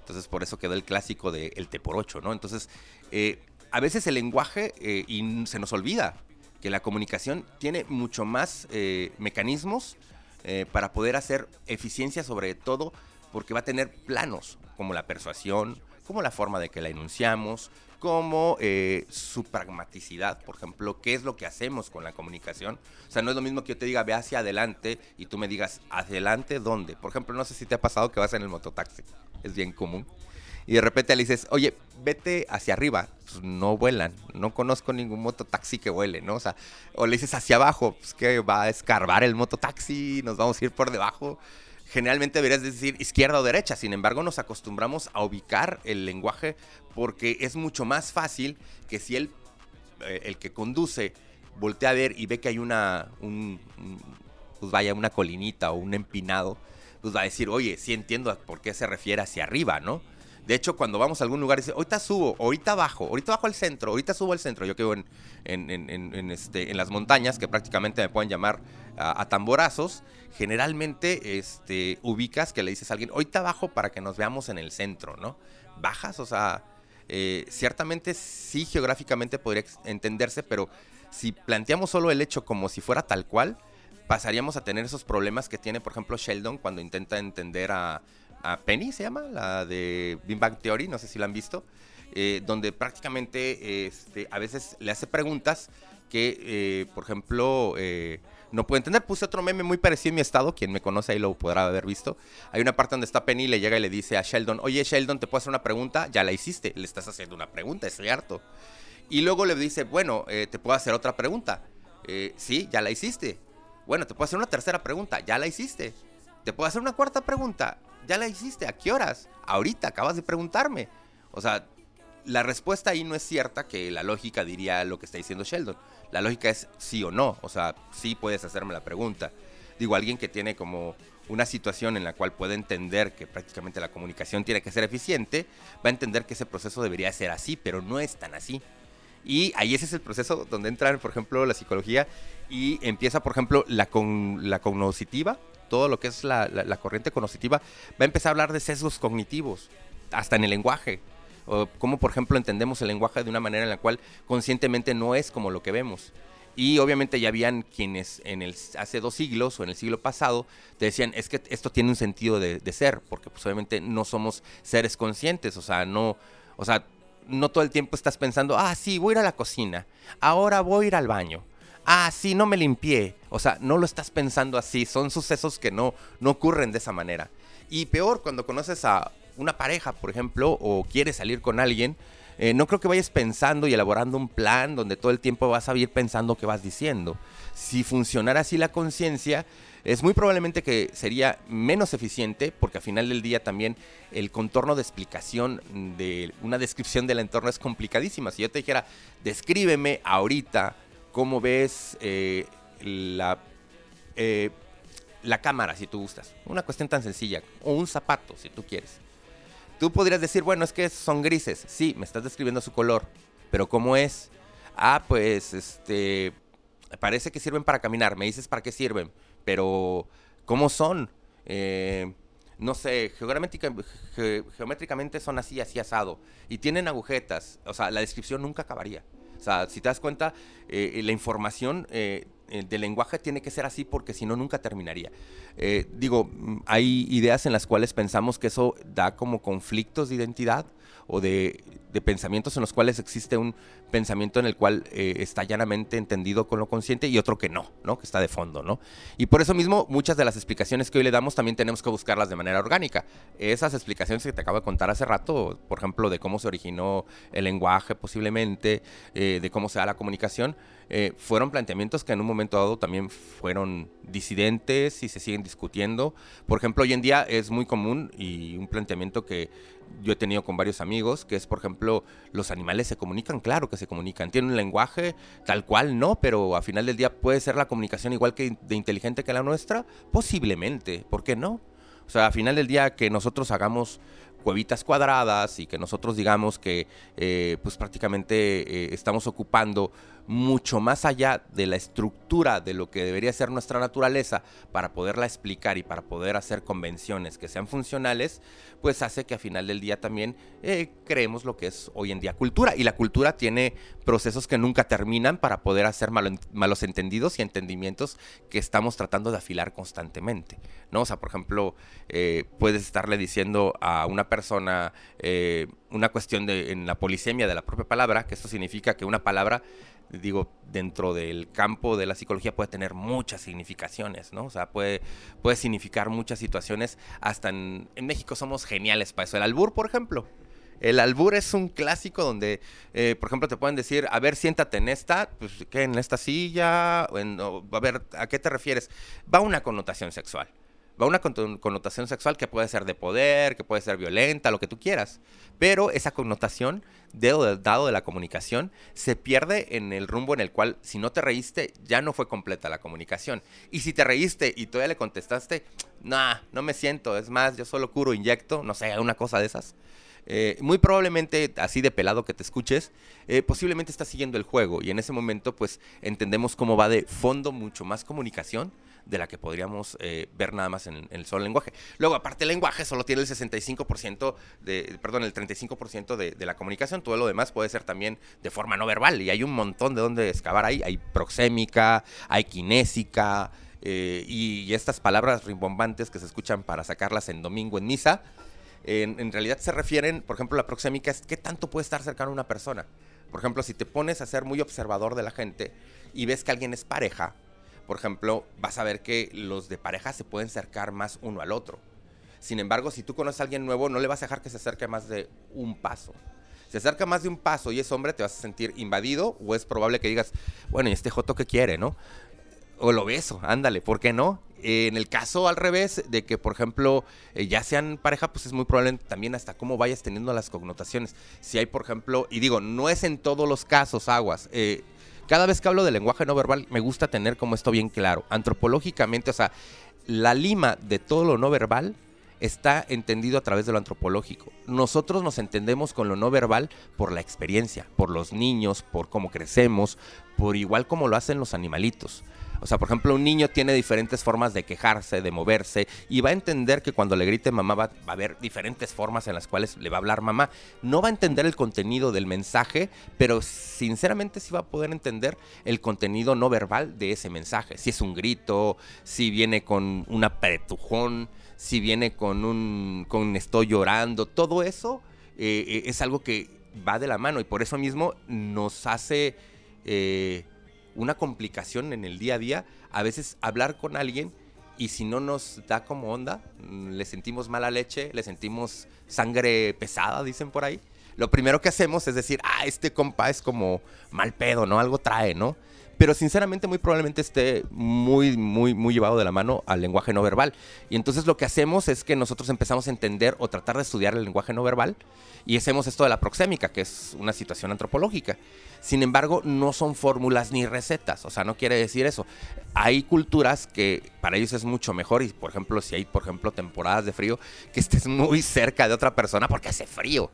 Entonces por eso quedó el clásico de el té por 8, ¿no? Entonces, eh, a veces el lenguaje y se nos olvida que la comunicación tiene mucho más eh, mecanismos eh, para poder hacer eficiencia sobre todo porque va a tener planos como la persuasión, como la forma de que la enunciamos, como eh, su pragmaticidad, por ejemplo, qué es lo que hacemos con la comunicación. O sea, no es lo mismo que yo te diga ve hacia adelante y tú me digas adelante dónde. Por ejemplo, no sé si te ha pasado que vas en el mototaxi, es bien común y de repente le dices, oye, vete hacia arriba, pues no vuelan, no conozco ningún mototaxi que vuele, ¿no? O sea, o le dices hacia abajo, pues que va a escarbar el mototaxi, nos vamos a ir por debajo. Generalmente deberías decir izquierda o derecha, sin embargo nos acostumbramos a ubicar el lenguaje porque es mucho más fácil que si él, eh, el que conduce, voltea a ver y ve que hay una, pues vaya, una colinita o un empinado, pues va a decir, oye, sí entiendo por qué se refiere hacia arriba, ¿no? De hecho, cuando vamos a algún lugar, dice, ahorita subo, ahorita bajo, ahorita bajo al centro, ahorita subo al centro. Yo quedo en, en, este, en las montañas, que prácticamente me pueden llamar a, tamborazos. Generalmente este, ubicas que le dices a alguien, ahorita bajo para que nos veamos en el centro, ¿no? Bajas, o sea, eh, ciertamente sí geográficamente podría entenderse, pero si planteamos solo el hecho como si fuera tal cual, pasaríamos a tener esos problemas que tiene, por ejemplo, Sheldon cuando intenta entender a a Penny, se llama, la de Big Theory, no sé si la han visto, eh, donde prácticamente este, a veces le hace preguntas que, eh, por ejemplo, no puede entender. Puse otro meme muy parecido en mi estado, quien me conoce ahí lo podrá haber visto. Hay una parte donde está Penny y le llega y le dice a Sheldon, oye Sheldon, ¿te puedo hacer una pregunta? Ya la hiciste, le estás haciendo una pregunta, estoy harto. Y luego le dice, bueno, ¿te puedo hacer otra pregunta? sí, ya la hiciste. Bueno, te puedo hacer una tercera pregunta, ya la hiciste te puedo hacer una cuarta pregunta. ¿Ya la hiciste? ¿A qué horas? Ahorita, acabas de preguntarme. O sea, la respuesta ahí no es cierta que la lógica diría lo que está diciendo Sheldon. La lógica es sí o no. O sea, sí puedes hacerme la pregunta. Digo, alguien que tiene como una situación en la cual puede entender que prácticamente la comunicación tiene que ser eficiente, va a entender que ese proceso debería ser así, pero no es tan así. Y ahí ese es el proceso donde entra, por ejemplo, la psicología y empieza, por ejemplo, la, con, la cognoscitiva, todo lo que es la, la, corriente cognoscitiva, va a empezar a hablar de sesgos cognitivos, hasta en el lenguaje. O cómo, por ejemplo, entendemos el lenguaje de una manera en la cual conscientemente no es como lo que vemos. Y obviamente ya habían quienes en el, hace dos siglos o en el siglo pasado te decían, es que esto tiene un sentido de, ser, porque pues obviamente no somos seres conscientes, o sea, no, o sea, no todo el tiempo estás pensando, ah, sí, voy a ir a la cocina, ahora voy a ir al baño, ah, sí, no me limpié, o sea, no lo estás pensando así, son sucesos que no, no ocurren de esa manera. Y peor, cuando conoces a una pareja, por ejemplo, o quieres salir con alguien, eh, no creo que vayas pensando y elaborando un plan donde todo el tiempo vas a ir pensando qué vas diciendo. Si funcionara así la conciencia, es muy probablemente que sería menos eficiente, porque al final del día también el contorno de explicación de una descripción del entorno es complicadísima. Si yo te dijera, descríbeme ahorita cómo ves eh, la, eh, la cámara, si tú gustas. Una cuestión tan sencilla. O un zapato, si tú quieres. Tú podrías decir, bueno, es que son grises. Sí, me estás describiendo su color. Pero ¿cómo es? Ah, pues, este... Parece que sirven para caminar. Me dices para qué sirven. Pero, ¿cómo son? Eh, no sé, geométricamente son así, así asado. Y tienen agujetas. O sea, la descripción nunca acabaría. O sea, si te das cuenta, eh, la información eh, del lenguaje tiene que ser así porque si no, nunca terminaría. Eh, digo, hay ideas en las cuales pensamos que eso da como conflictos de identidad o de, pensamientos en los cuales existe un pensamiento en el cual eh, está llanamente entendido con lo consciente y otro que no, ¿no? Que está de fondo, ¿no? Y por eso mismo muchas de las explicaciones que hoy le damos también tenemos que buscarlas de manera orgánica. Esas explicaciones que te acabo de contar hace rato, por ejemplo, de cómo se originó el lenguaje posiblemente, eh, de cómo se da la comunicación, eh, fueron planteamientos que en un momento dado también fueron disidentes y se siguen discutiendo. Por ejemplo, hoy en día es muy común y un planteamiento que yo he tenido con varios amigos, que es, por ejemplo, los animales se comunican, claro que se comunican, tienen un lenguaje tal cual, no, pero a final del día puede ser la comunicación igual que de inteligente que la nuestra, posiblemente, ¿por qué no? O sea, a final del día que nosotros hagamos cuevitas cuadradas y que nosotros digamos que eh, pues prácticamente eh, estamos ocupando mucho más allá de la estructura de lo que debería ser nuestra naturaleza para poderla explicar y para poder hacer convenciones que sean funcionales, pues hace que a final del día también eh, creemos lo que es hoy en día cultura. Y la cultura tiene procesos que nunca terminan para poder hacer malos entendidos y entendimientos que estamos tratando de afilar constantemente. ¿no? O sea, por ejemplo, eh, puedes estarle diciendo a una persona eh, una cuestión de, en la polisemia de la propia palabra, que esto significa que una palabra digo, dentro del campo de la psicología puede tener muchas significaciones, ¿no? O sea, puede, puede significar muchas situaciones. Hasta en, México somos geniales para eso. El albur, por ejemplo. El albur es un clásico donde, eh, por ejemplo, te pueden decir, a ver, siéntate en esta, pues, ¿qué? ¿En esta silla? a ver, ¿a qué te refieres? Va una connotación sexual va una connotación sexual que puede ser de poder, que puede ser violenta, lo que tú quieras. Pero esa connotación, dado de la comunicación, se pierde en el rumbo en el cual, si no te reíste, ya no fue completa la comunicación. Y si te reíste y todavía le contestaste, nah, no me siento, es más, yo solo curo, inyecto, no sé, una cosa de esas. Eh, muy probablemente, así de pelado que te escuches, eh, posiblemente estás siguiendo el juego y en ese momento pues entendemos cómo va de fondo mucho más comunicación de la que podríamos eh, ver nada más en, el solo lenguaje. Luego, aparte el lenguaje solo tiene el 65% de, perdón, el 35% de, la comunicación, todo lo demás puede ser también de forma no verbal y hay un montón de donde excavar ahí, hay proxémica, hay kinésica, eh, y, estas palabras rimbombantes que se escuchan para sacarlas en domingo en misa, en, en, realidad se refieren, por ejemplo, la proxémica es qué tanto puede estar cercano a una persona. Por ejemplo, si te pones a ser muy observador de la gente y ves que alguien es pareja, por ejemplo, vas a ver que los de pareja se pueden acercar más uno al otro. Sin embargo, si tú conoces a alguien nuevo, no le vas a dejar que se acerque más de un paso. Si se acerca más de un paso y es hombre, te vas a sentir invadido o es probable que digas, bueno, ¿y este joto qué quiere, no? O lo beso, ándale, ¿por qué no? en el caso al revés, de que, por ejemplo, eh, ya sean pareja, pues es muy probable también hasta cómo vayas teniendo las connotaciones. Si hay, por ejemplo, y digo, no es en todos los casos aguas. Eh, cada vez que hablo de lenguaje no verbal, me gusta tener como esto bien claro. Antropológicamente, o sea, la lima de todo lo no verbal está entendido a través de lo antropológico. Nosotros nos entendemos con lo no verbal por la experiencia, por los niños, por cómo crecemos, por igual como lo hacen los animalitos. O sea, por ejemplo, un niño tiene diferentes formas de quejarse, de moverse, y va a entender que cuando le grite mamá va, a haber diferentes formas en las cuales le va a hablar mamá. No va a entender el contenido del mensaje, pero sinceramente sí va a poder entender el contenido no verbal de ese mensaje. Si es un grito, si viene con un apretujón, si viene con un con estoy llorando, todo eso eh, eh, es algo que va de la mano y por eso mismo nos hace eh, una complicación en el día a día, a veces hablar con alguien y si no nos da como onda, mm, le sentimos mala leche, le sentimos sangre pesada, dicen por ahí. Lo primero que hacemos es decir, ah, este compa es como mal pedo, ¿no? Algo trae, ¿no? Pero sinceramente muy probablemente esté muy, muy, muy llevado de la mano al lenguaje no verbal. Y entonces lo que hacemos es que nosotros empezamos a entender o tratar de estudiar el lenguaje no verbal y hacemos esto de la proxémica, que es una situación antropológica. Sin embargo, no son fórmulas ni recetas, o sea, no quiere decir eso. Hay culturas que para ellos es mucho mejor y, por ejemplo, si hay, por ejemplo, temporadas de frío, que estés muy cerca de otra persona porque hace frío.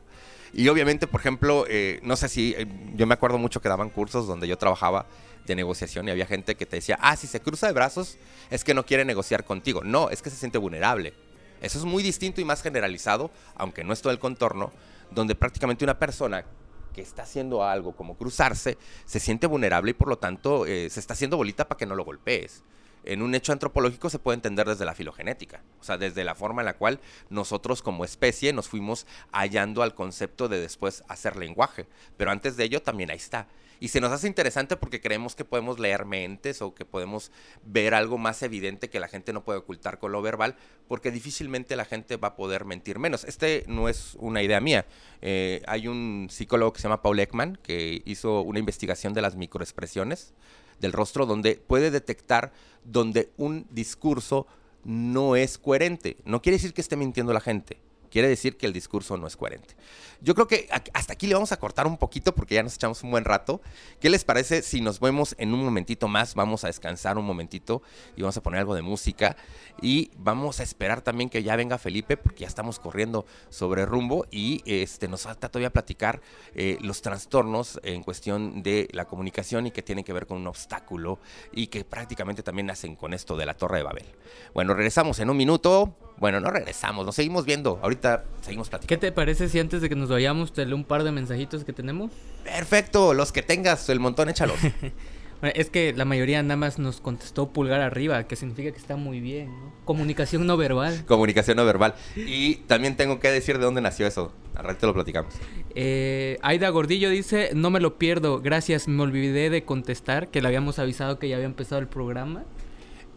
Y obviamente, por ejemplo, eh, no sé si, eh, yo me acuerdo mucho que daban cursos donde yo trabajaba de negociación y había gente que te decía, ah, si se cruza de brazos es que no quiere negociar contigo. No, es que se siente vulnerable. Eso es muy distinto y más generalizado, aunque no es todo el contorno, donde prácticamente una persona que está haciendo algo como cruzarse se siente vulnerable y por lo tanto eh, se está haciendo bolita para que no lo golpees en un hecho antropológico se puede entender desde la filogenética, o sea, desde la forma en la cual nosotros como especie nos fuimos hallando al concepto de después hacer lenguaje, pero antes de ello también ahí está. Y se nos hace interesante porque creemos que podemos leer mentes o que podemos ver algo más evidente que la gente no puede ocultar con lo verbal, porque difícilmente la gente va a poder mentir menos. Este no es una idea mía. Eh, hay un psicólogo que se llama Paul Ekman que hizo una investigación de las microexpresiones del rostro donde puede detectar donde un discurso no es coherente. No quiere decir que esté mintiendo la gente, quiere decir que el discurso no es coherente. Yo creo que hasta aquí le vamos a cortar un poquito porque ya nos echamos un buen rato. ¿Qué les parece si nos vemos en un momentito más? Vamos a descansar un momentito y vamos a poner algo de música. Y vamos a esperar también que ya venga Felipe porque ya estamos corriendo sobre rumbo y este, nos falta todavía platicar eh, los trastornos en cuestión de la comunicación y que tienen que ver con un obstáculo y que prácticamente también nacen con esto de la Torre de Babel. Bueno, regresamos en un minuto. Bueno, no regresamos, nos seguimos viendo. Ahorita seguimos platicando. ¿Qué te parece si antes de que nos vayamos te leo un par de mensajitos que tenemos? Perfecto, los que tengas, el montón, échalos. <laughs> es que la mayoría nada más nos contestó pulgar arriba, que significa que está muy bien, ¿no? Comunicación no verbal. <laughs> Comunicación no verbal. Y también tengo que decir de dónde nació eso. Al rato lo platicamos. Eh, Aida Gordillo dice, no me lo pierdo, gracias, me olvidé de contestar, que le habíamos avisado que ya había empezado el programa.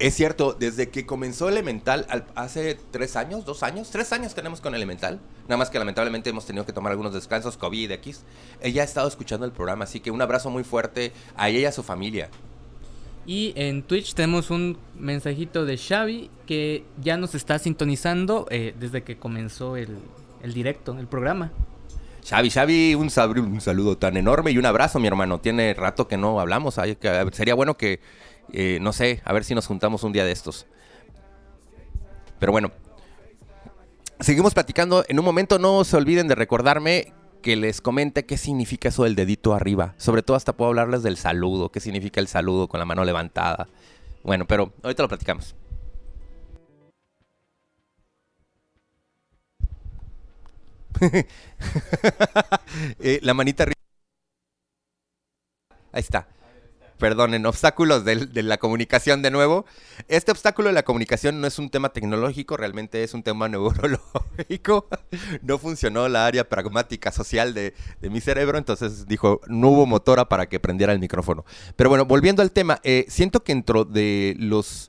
Es cierto, desde que comenzó Elemental, hace tres años, dos años, tres años tenemos con Elemental. Nada más que lamentablemente hemos tenido que tomar algunos descansos, COVID, X. Ella ha estado escuchando el programa, así que un abrazo muy fuerte a ella y a su familia. Y en Twitch tenemos un mensajito de Xavi que ya nos está sintonizando eh, desde que comenzó el, directo, el programa. Xavi, Xavi, un, un, saludo tan enorme y un abrazo, mi hermano. Tiene rato que no hablamos. sería bueno que eh, no sé, a ver si nos juntamos un día de estos. Pero bueno, seguimos platicando. En un momento no se olviden de recordarme que les comente qué significa eso del dedito arriba. Sobre todo hasta puedo hablarles del saludo, qué significa el saludo con la mano levantada. Bueno, pero ahorita lo platicamos. <laughs> Eh, la manita arriba. Ahí está perdonen, obstáculos de, la comunicación de nuevo. Este obstáculo de la comunicación no es un tema tecnológico, realmente es un tema <laughs> neurológico. No funcionó la área pragmática social de, mi cerebro, entonces dijo, no hubo motora para que prendiera el micrófono. Pero bueno, volviendo al tema, eh, siento que dentro de los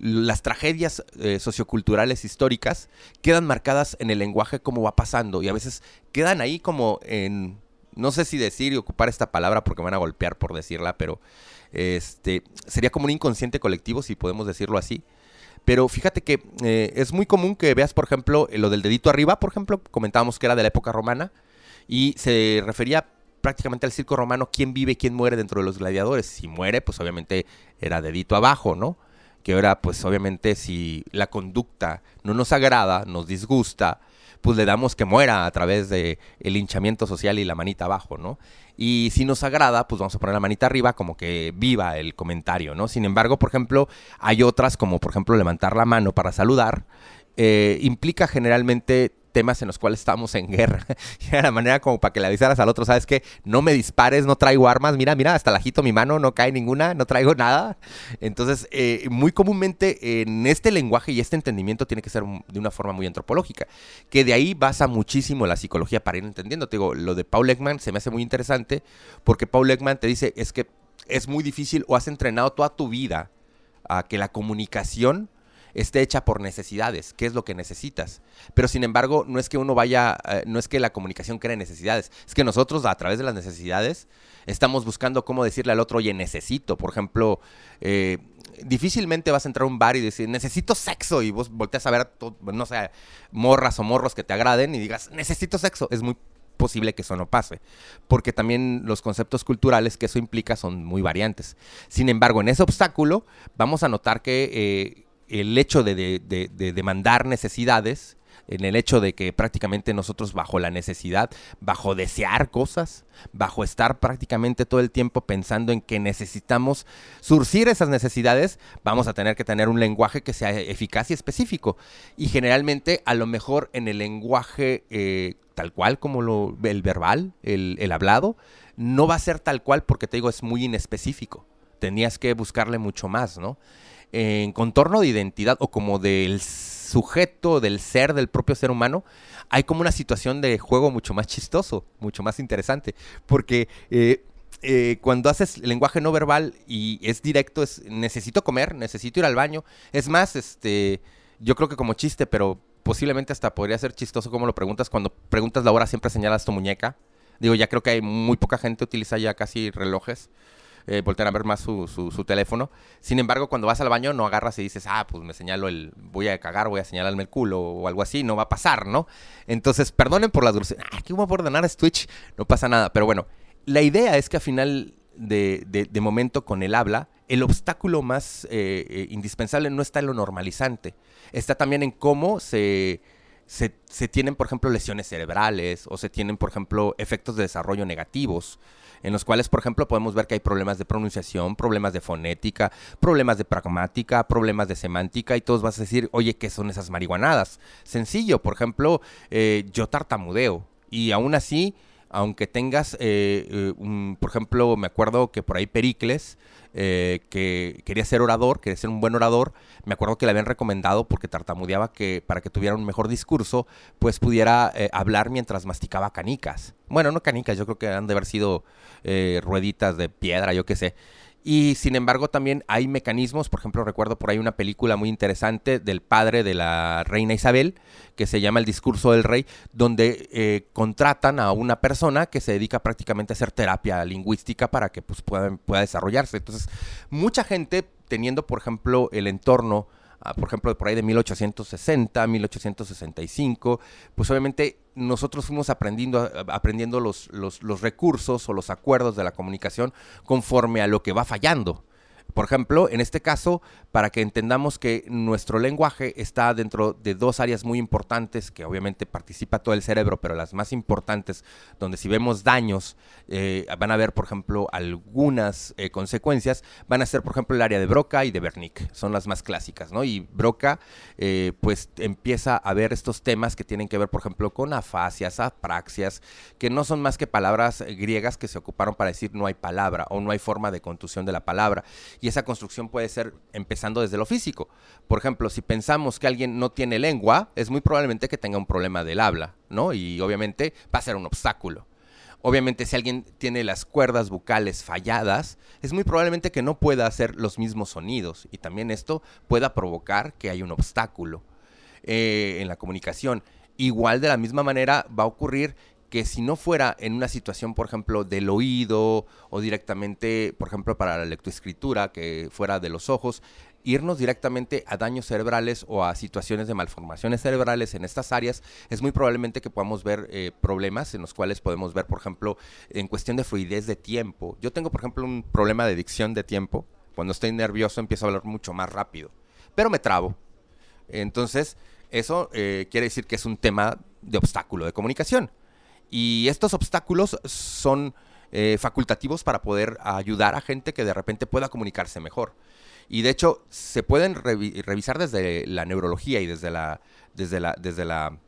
las tragedias eh, socioculturales históricas quedan marcadas en el lenguaje como va pasando y a veces quedan ahí como en no sé si decir y ocupar esta palabra porque me van a golpear por decirla, pero este sería como un inconsciente colectivo, si podemos decirlo así. Pero fíjate que eh, es muy común que veas, por ejemplo, lo del dedito arriba, por ejemplo, comentábamos que era de la época romana, y se refería prácticamente al circo romano quién vive quién muere dentro de los gladiadores. Si muere, pues obviamente era dedito abajo, ¿no? Que ahora, pues obviamente, si la conducta no nos agrada, nos disgusta, pues le damos que muera a través de el hinchamiento social y la manita abajo, ¿no? Y si nos agrada, pues vamos a poner la manita arriba como que viva el comentario, ¿no? Sin embargo, por ejemplo, hay otras como por ejemplo levantar la mano para saludar, eh, implica generalmente temas en los cuales estamos en guerra. <laughs> y la manera como para que le avisaras al otro, ¿sabes qué? No me dispares, no traigo armas, mira, mira, hasta la agito mi mano, no cae ninguna, no traigo nada. Entonces, eh, muy comúnmente en este lenguaje y este entendimiento tiene que ser de una forma muy antropológica, que de ahí basa muchísimo la psicología para ir entendiendo. Te digo, lo de Paul Ekman se me hace muy interesante porque Paul Ekman te dice, es que es muy difícil o has entrenado toda tu vida a que la comunicación esté hecha por necesidades, qué es lo que necesitas. Pero sin embargo, no es que uno vaya, eh, no es que la comunicación cree necesidades, es que nosotros a través de las necesidades estamos buscando cómo decirle al otro, oye, necesito. Por ejemplo, eh, difícilmente vas a entrar a un bar y decir, necesito sexo, y vos volteas a ver, no sé, morras o morros que te agraden y digas, necesito sexo. Es muy posible que eso no pase, porque también los conceptos culturales que eso implica son muy variantes. Sin embargo, en ese obstáculo vamos a notar que eh, el hecho de, demandar necesidades, en el hecho de que prácticamente nosotros bajo la necesidad, bajo desear cosas, bajo estar prácticamente todo el tiempo pensando en que necesitamos surcir esas necesidades, vamos a tener que tener un lenguaje que sea eficaz y específico. Y generalmente a lo mejor en el lenguaje eh, tal cual como lo, el verbal, el, el hablado, no va a ser tal cual porque te digo es muy inespecífico. Tenías que buscarle mucho más, ¿no? En contorno de identidad o como del sujeto, del ser, del propio ser humano, hay como una situación de juego mucho más chistoso, mucho más interesante. Porque eh, eh, cuando haces lenguaje no verbal y es directo, es necesito comer, necesito ir al baño. Es más, este, yo creo que como chiste, pero posiblemente hasta podría ser chistoso como lo preguntas. Cuando preguntas la hora siempre señalas tu muñeca. Digo, ya creo que hay muy poca gente utiliza ya casi relojes eh, voltear a ver más su, su, teléfono. Sin embargo, cuando vas al baño no agarras y dices, ah, pues me señalo el, voy a cagar, voy a señalarme el culo o algo así, no va a pasar, ¿no? Entonces, perdonen por la dulce. Ah, ¿qué voy a ordenar es Twitch? No pasa nada. Pero bueno, la idea es que a final de, de, momento con el habla, el obstáculo más eh, eh, indispensable no está en lo normalizante, está también en cómo se, se, se, tienen, por ejemplo, lesiones cerebrales o se tienen, por ejemplo, efectos de desarrollo negativos en los cuales, por ejemplo, podemos ver que hay problemas de pronunciación, problemas de fonética, problemas de pragmática, problemas de semántica, y todos vas a decir, oye, ¿qué son esas marihuanadas? Sencillo, por ejemplo, eh, yo tartamudeo, y aún así, aunque tengas, eh, eh, por ejemplo, me acuerdo que por ahí Pericles, que quería ser orador, quería ser un buen orador, me acuerdo que le habían recomendado, porque tartamudeaba, que para que tuviera un mejor discurso, pues pudiera hablar mientras masticaba canicas. Bueno, no canicas, yo creo que han de haber sido eh, rueditas de piedra, yo qué sé. Y sin embargo también hay mecanismos, por ejemplo recuerdo por ahí una película muy interesante del padre de la reina Isabel, que se llama El discurso del rey, donde eh, contratan a una persona que se dedica prácticamente a hacer terapia lingüística para que pues, pueda, pueda desarrollarse. Entonces, mucha gente teniendo, por ejemplo, el entorno por ejemplo, por ahí de 1860, 1865, pues obviamente nosotros fuimos aprendiendo, aprendiendo los, los, los recursos o los acuerdos de la comunicación conforme a lo que va fallando. Por ejemplo, en este caso, para que entendamos que nuestro lenguaje está dentro de dos áreas muy importantes, que obviamente participa todo el cerebro, pero las más importantes, donde si vemos daños, eh, van a haber, por ejemplo, algunas eh, consecuencias, van a ser, por ejemplo, el área de Broca y de Wernicke, son las más clásicas, ¿no? Y Broca, eh, pues empieza a ver estos temas que tienen que ver, por ejemplo, con afasias, apraxias, que no son más que palabras griegas que se ocuparon para decir no hay palabra o no hay forma de contusión de la palabra y esa construcción puede ser empezando desde lo físico. Por ejemplo, si pensamos que alguien no tiene lengua, es muy probablemente que tenga un problema del habla, ¿no? Y obviamente va a ser un obstáculo. Obviamente, si alguien tiene las cuerdas bucales falladas, es muy probablemente que no pueda hacer los mismos sonidos y también esto pueda provocar que haya un obstáculo eh, en la comunicación. Igual de la misma manera va a ocurrir que si no fuera en una situación, por ejemplo, del oído o directamente, por ejemplo, para la lectoescritura, que fuera de los ojos, irnos directamente a daños cerebrales o a situaciones de malformaciones cerebrales en estas áreas, es muy probablemente que podamos ver eh, problemas en los cuales podemos ver, por ejemplo, en cuestión de fluidez de tiempo. Yo tengo, por ejemplo, un problema de dicción de tiempo. Cuando estoy nervioso empiezo a hablar mucho más rápido, pero me trabo. Entonces, eso eh, quiere decir que es un tema de obstáculo de comunicación. Y estos obstáculos son eh, facultativos para poder ayudar a gente que de repente pueda comunicarse mejor. Y de hecho, se pueden revisar desde la neurología y desde la, desde la, desde la,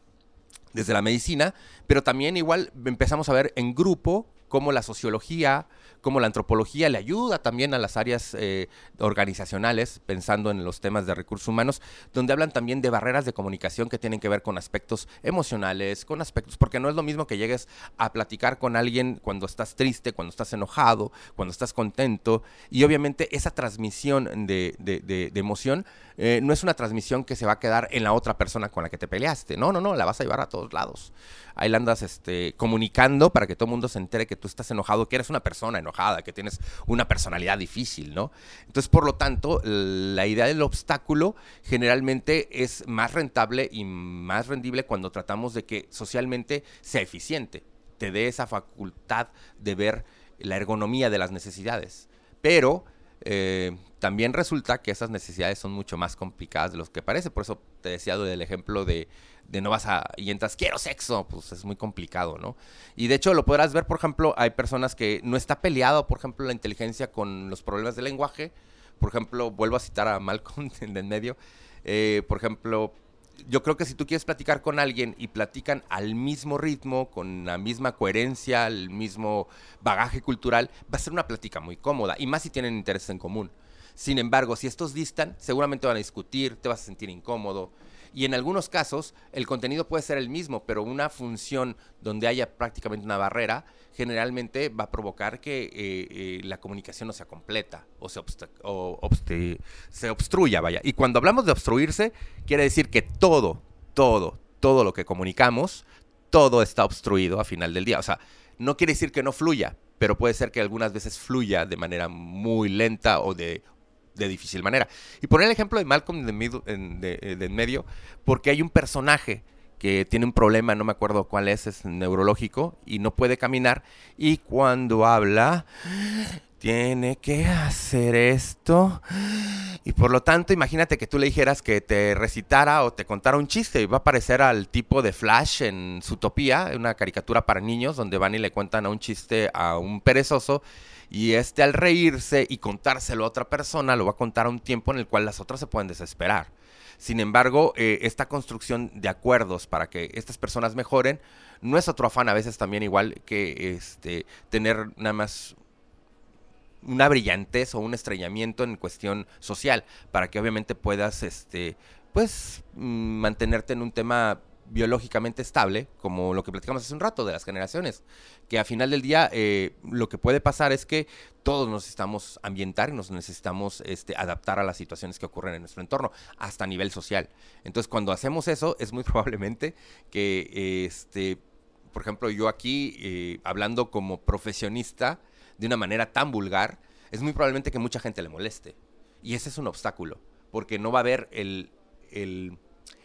desde la medicina, pero también igual empezamos a ver en grupo cómo la sociología, cómo la antropología le ayuda también a las áreas eh, organizacionales, pensando en los temas de recursos humanos, donde hablan también de barreras de comunicación que tienen que ver con aspectos emocionales, con aspectos, porque no es lo mismo que llegues a platicar con alguien cuando estás triste, cuando estás enojado, cuando estás contento, y obviamente esa transmisión de, emoción eh, no es una transmisión que se va a quedar en la otra persona con la que te peleaste, no, no, no, la vas a llevar a todos lados. Ahí la andas este, comunicando para que todo el mundo se entere que tú estás enojado, que eres una persona enojada, que tienes una personalidad difícil, ¿no? Entonces, por lo tanto, la idea del obstáculo generalmente es más rentable y más rendible cuando tratamos de que socialmente sea eficiente, te dé esa facultad de ver la ergonomía de las necesidades. Pero eh, también resulta que esas necesidades son mucho más complicadas de lo que parece. Por eso te decía del ejemplo de, de no vas a y entras, quiero sexo, pues es muy complicado, ¿no? Y de hecho lo podrás ver, por ejemplo, hay personas que no está peleado, por ejemplo, la inteligencia con los problemas del lenguaje. Por ejemplo, vuelvo a citar a Malcolm <laughs> en medio. Eh, por ejemplo, yo creo que si tú quieres platicar con alguien y platican al mismo ritmo, con la misma coherencia, el mismo bagaje cultural, va a ser una plática muy cómoda, y más si tienen intereses en común. Sin embargo, si estos distan, seguramente van a discutir, te vas a sentir incómodo, y en algunos casos el contenido puede ser el mismo, pero una función donde haya prácticamente una barrera generalmente va a provocar que eh, eh, la comunicación no sea completa o, se, se obstruya, vaya. Y cuando hablamos de obstruirse, quiere decir que todo, todo, todo lo que comunicamos, todo está obstruido a final del día. O sea, no quiere decir que no fluya, pero puede ser que algunas veces fluya de manera muy lenta o de de difícil manera. Y poner el ejemplo de Malcolm de, en, eh, medio, porque hay un personaje que tiene un problema, no me acuerdo cuál es, es neurológico, y no puede caminar, y cuando habla, tiene que hacer esto, y por lo tanto, imagínate que tú le dijeras que te recitara o te contara un chiste, y va a parecer al tipo de Flash en Zootopia, una caricatura para niños, donde van y le cuentan a un chiste a un perezoso, y este al reírse y contárselo a otra persona, lo va a contar a un tiempo en el cual las otras se pueden desesperar. Sin embargo, eh, esta construcción de acuerdos para que estas personas mejoren no es otro afán a veces también igual que este, tener nada más una brillantez o un estreñamiento en cuestión social para que obviamente puedas este pues mm, mantenerte en un tema biológicamente estable, como lo que platicamos hace un rato de las generaciones, que a final del día eh, lo que puede pasar es que todos nos necesitamos ambientar y nos necesitamos este, adaptar a las situaciones que ocurren en nuestro entorno, hasta a nivel social. Entonces, cuando hacemos eso, es muy <laughs> probablemente que, este, por ejemplo, yo aquí, eh, hablando como profesionista de una manera tan vulgar, es muy probablemente que mucha gente le moleste. Y ese es un obstáculo, porque no va a haber el, el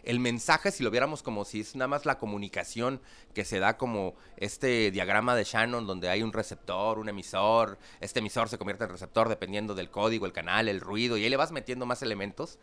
el mensaje, si lo viéramos como si es nada más la comunicación que se da como este diagrama de Shannon donde hay un receptor, un emisor, este emisor se convierte en receptor dependiendo del código, el canal, el ruido, y ahí le vas metiendo más elementos,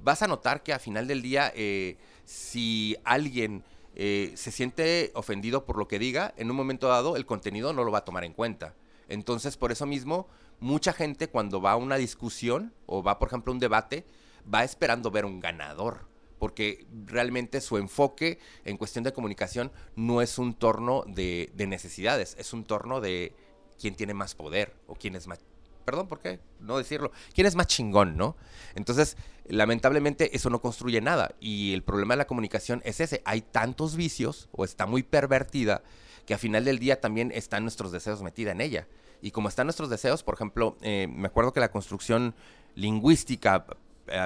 vas a notar que a final del día, eh, si alguien eh, se siente ofendido por lo que diga, en un momento dado el contenido no lo va a tomar en cuenta. Entonces, por eso mismo, mucha gente cuando va a una discusión o va, por ejemplo, a un debate, va esperando ver un ganador porque realmente su enfoque en cuestión de comunicación no es un torno de, necesidades, es un torno de quién tiene más poder o quién es más perdón, ¿por qué? No decirlo. ¿Quién es más chingón, no? Entonces, lamentablemente eso no construye nada. Y el problema de la comunicación es ese. Hay tantos vicios o está muy pervertida que a final del día también están nuestros deseos metida en ella. Y como están nuestros deseos, por ejemplo, eh, me acuerdo que la construcción lingüística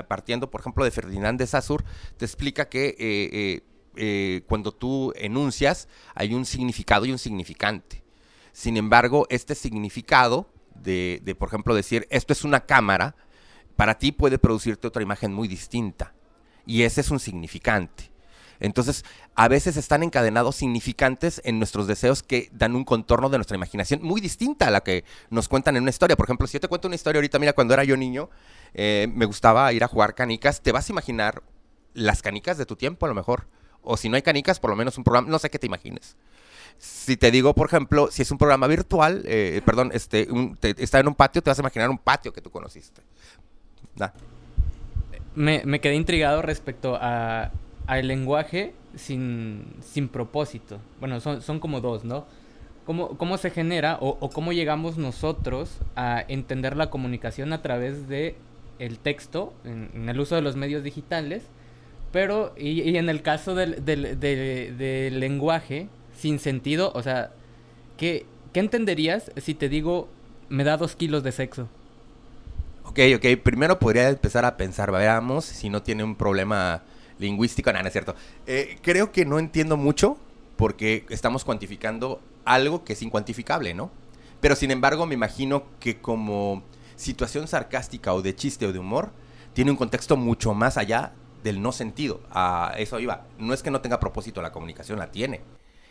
partiendo, por ejemplo, de Ferdinand de Saussure, te explica que eh, eh, cuando tú enuncias hay un significado y un significante. Sin embargo, este significado de, por ejemplo, decir esto es una cámara, para ti puede producirte otra imagen muy distinta. Y ese es un significante. Entonces, a veces están encadenados significantes en nuestros deseos que dan un contorno de nuestra imaginación muy distinta a la que nos cuentan en una historia. Por ejemplo, si yo te cuento una historia ahorita, mira, cuando era yo niño, eh, me gustaba ir a jugar canicas, te vas a imaginar las canicas de tu tiempo a lo mejor. O si no hay canicas, por lo menos un programa, no sé qué te imagines. Si te digo, por ejemplo, si es un programa virtual, eh, perdón, este, está en un patio, te vas a imaginar un patio que tú conociste. Me, me quedé intrigado respecto a al lenguaje sin, sin propósito. Bueno, son, son como dos, ¿no? ¿Cómo, cómo se genera o, cómo llegamos nosotros a entender la comunicación a través de el texto, en, el uso de los medios digitales, pero y, en el caso del, del, lenguaje sin sentido, o sea, ¿qué, ¿qué entenderías si te digo me da dos kilos de sexo? Ok, ok, primero podría empezar a pensar, veamos si no tiene un problema lingüístico, nada, es cierto. Eh, creo que no entiendo mucho porque estamos cuantificando algo que es incuantificable, ¿no? Pero sin embargo me imagino que como situación sarcástica o de chiste o de humor, tiene un contexto mucho más allá del no sentido. A eso iba. No es que no tenga propósito la comunicación, la tiene.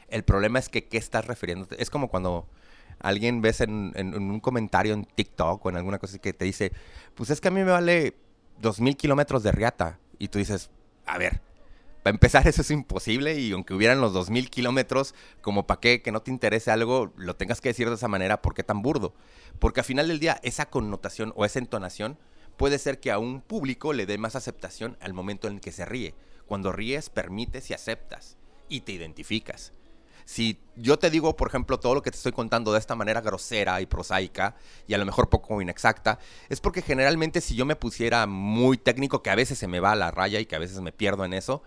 El problema es que qué estás refiriendo. Es como cuando alguien ves en, en, un comentario en TikTok o en alguna cosa que te dice, pues es que a mí me vale dos mil kilómetros de riata. Y tú dices, a ver, para empezar eso es imposible y aunque hubieran los 2.000 kilómetros, como para qué que no te interese algo, lo tengas que decir de esa manera, ¿por qué tan burdo? Porque al final del día esa connotación o esa entonación puede ser que a un público le dé más aceptación al momento en que se ríe. Cuando ríes, permites y aceptas y te identificas. Si yo te digo, por ejemplo, todo lo que te estoy contando de esta manera grosera y prosaica, y a lo mejor poco inexacta, es porque generalmente si yo me pusiera muy técnico, que a veces se me va a la raya y que a veces me pierdo en eso,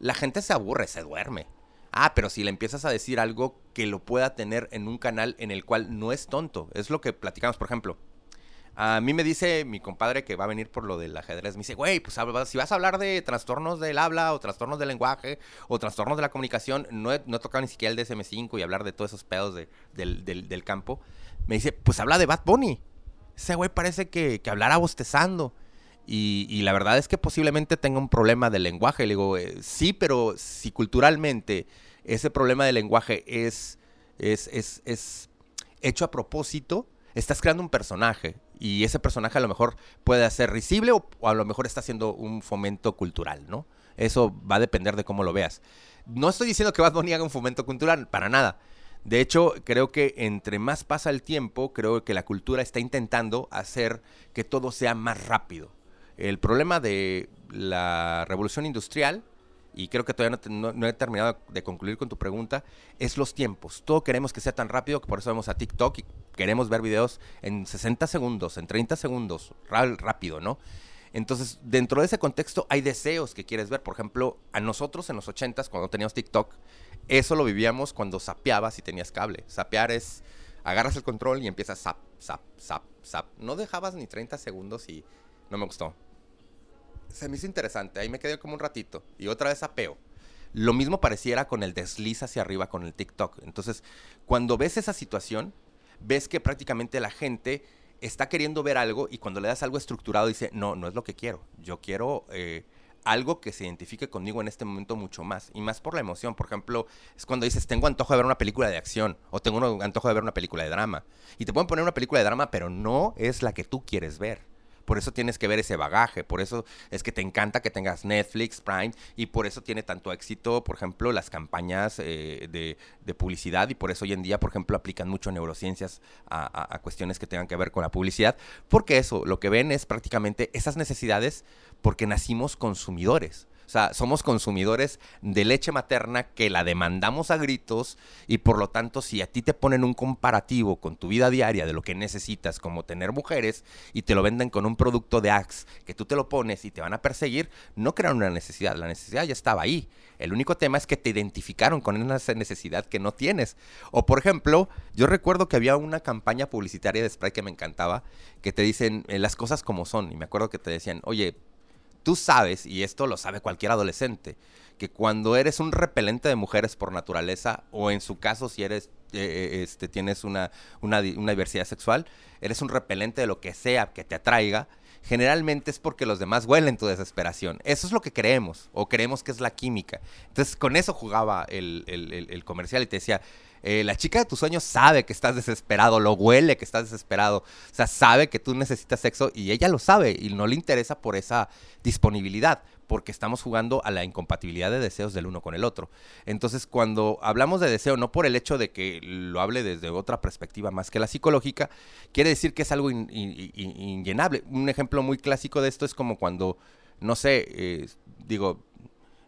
la gente se aburre, se duerme. Ah, pero si le empiezas a decir algo que lo pueda tener en un canal en el cual no es tonto, es lo que platicamos, por ejemplo. A mí me dice mi compadre que va a venir por lo del ajedrez. Me dice, güey, pues si vas a hablar de trastornos del habla o trastornos del lenguaje o trastornos de la comunicación, no he, tocado ni siquiera el DSM5 y hablar de todos esos pedos del, campo. Me dice, pues habla de Bad Bunny. Ese güey parece que, que hablara bostezando. Y, la verdad es que posiblemente tenga un problema de lenguaje. Le digo, eh, sí, pero si culturalmente ese problema de lenguaje es, es, es, es hecho a propósito, estás creando un personaje y ese personaje a lo mejor puede ser risible o, a lo mejor está haciendo un fomento cultural, ¿no? Eso va a depender de cómo lo veas. No estoy diciendo que Bad Bunny haga un fomento cultural, para nada. De hecho, creo que entre más pasa el tiempo, creo que la cultura está intentando hacer que todo sea más rápido. El problema de la revolución industrial y creo que todavía no, he terminado de concluir con tu pregunta, es los tiempos. Todo queremos que sea tan rápido que por eso vamos a TikTok y queremos ver videos en 60 segundos, en 30 segundos, rápido, ¿no? Entonces, dentro de ese contexto hay deseos que quieres ver. Por ejemplo, a nosotros en los 80s, cuando teníamos TikTok, eso lo vivíamos cuando sapeabas y tenías cable. Sapear es, agarras el control y empiezas zap, zap, zap, zap. No dejabas ni 30 segundos y no me gustó se me hizo interesante. Ahí me quedé como un ratito. Y otra vez apeo. Lo mismo pareciera con el desliz hacia arriba con el TikTok. Entonces, cuando ves esa situación, ves que prácticamente la gente está queriendo ver algo y cuando le das algo estructurado dice, no, no es lo que quiero. Yo quiero eh, algo que se identifique conmigo en este momento mucho más. Y más por la emoción. Por ejemplo, es cuando dices, tengo antojo de ver una película de acción o tengo antojo de ver una película de drama. Y te pueden poner una película de drama, pero no es la que tú quieres ver. Por eso tienes que ver ese bagaje, por eso es que te encanta que tengas Netflix, Prime, y por eso tiene tanto éxito, por ejemplo, las campañas eh, de, publicidad, y por eso hoy en día, por ejemplo, aplican mucho neurociencias a, a cuestiones que tengan que ver con la publicidad, porque eso, lo que ven es prácticamente esas necesidades porque nacimos consumidores. O sea, somos consumidores de leche materna que la demandamos a gritos y por lo tanto si a ti te ponen un comparativo con tu vida diaria de lo que necesitas como tener mujeres y te lo venden con un producto de Axe que tú te lo pones y te van a perseguir, no crean una necesidad, la necesidad ya estaba ahí. El único tema es que te identificaron con esa necesidad que no tienes. O por ejemplo, yo recuerdo que había una campaña publicitaria de spray que me encantaba, que te dicen eh, las cosas como son. Y me acuerdo que te decían, oye, Tú sabes, y esto lo sabe cualquier adolescente, que cuando eres un repelente de mujeres por naturaleza, o en su caso si eres, eh, eh, este, tienes una, una, diversidad sexual, eres un repelente de lo que sea que te atraiga, generalmente es porque los demás huelen tu desesperación. Eso es lo que creemos, o creemos que es la química. Entonces, con eso jugaba el, el comercial y te decía, eh, la chica de tus sueños sabe que estás desesperado, lo huele que estás desesperado, o sea, sabe que tú necesitas sexo y ella lo sabe y no le interesa por esa disponibilidad, porque estamos jugando a la incompatibilidad de deseos del uno con el otro. Entonces, cuando hablamos de deseo, no por el hecho de que lo hable desde otra perspectiva más que la psicológica, quiere decir que es algo inllenable. Un ejemplo muy clásico de esto es como cuando, no sé, eh, digo,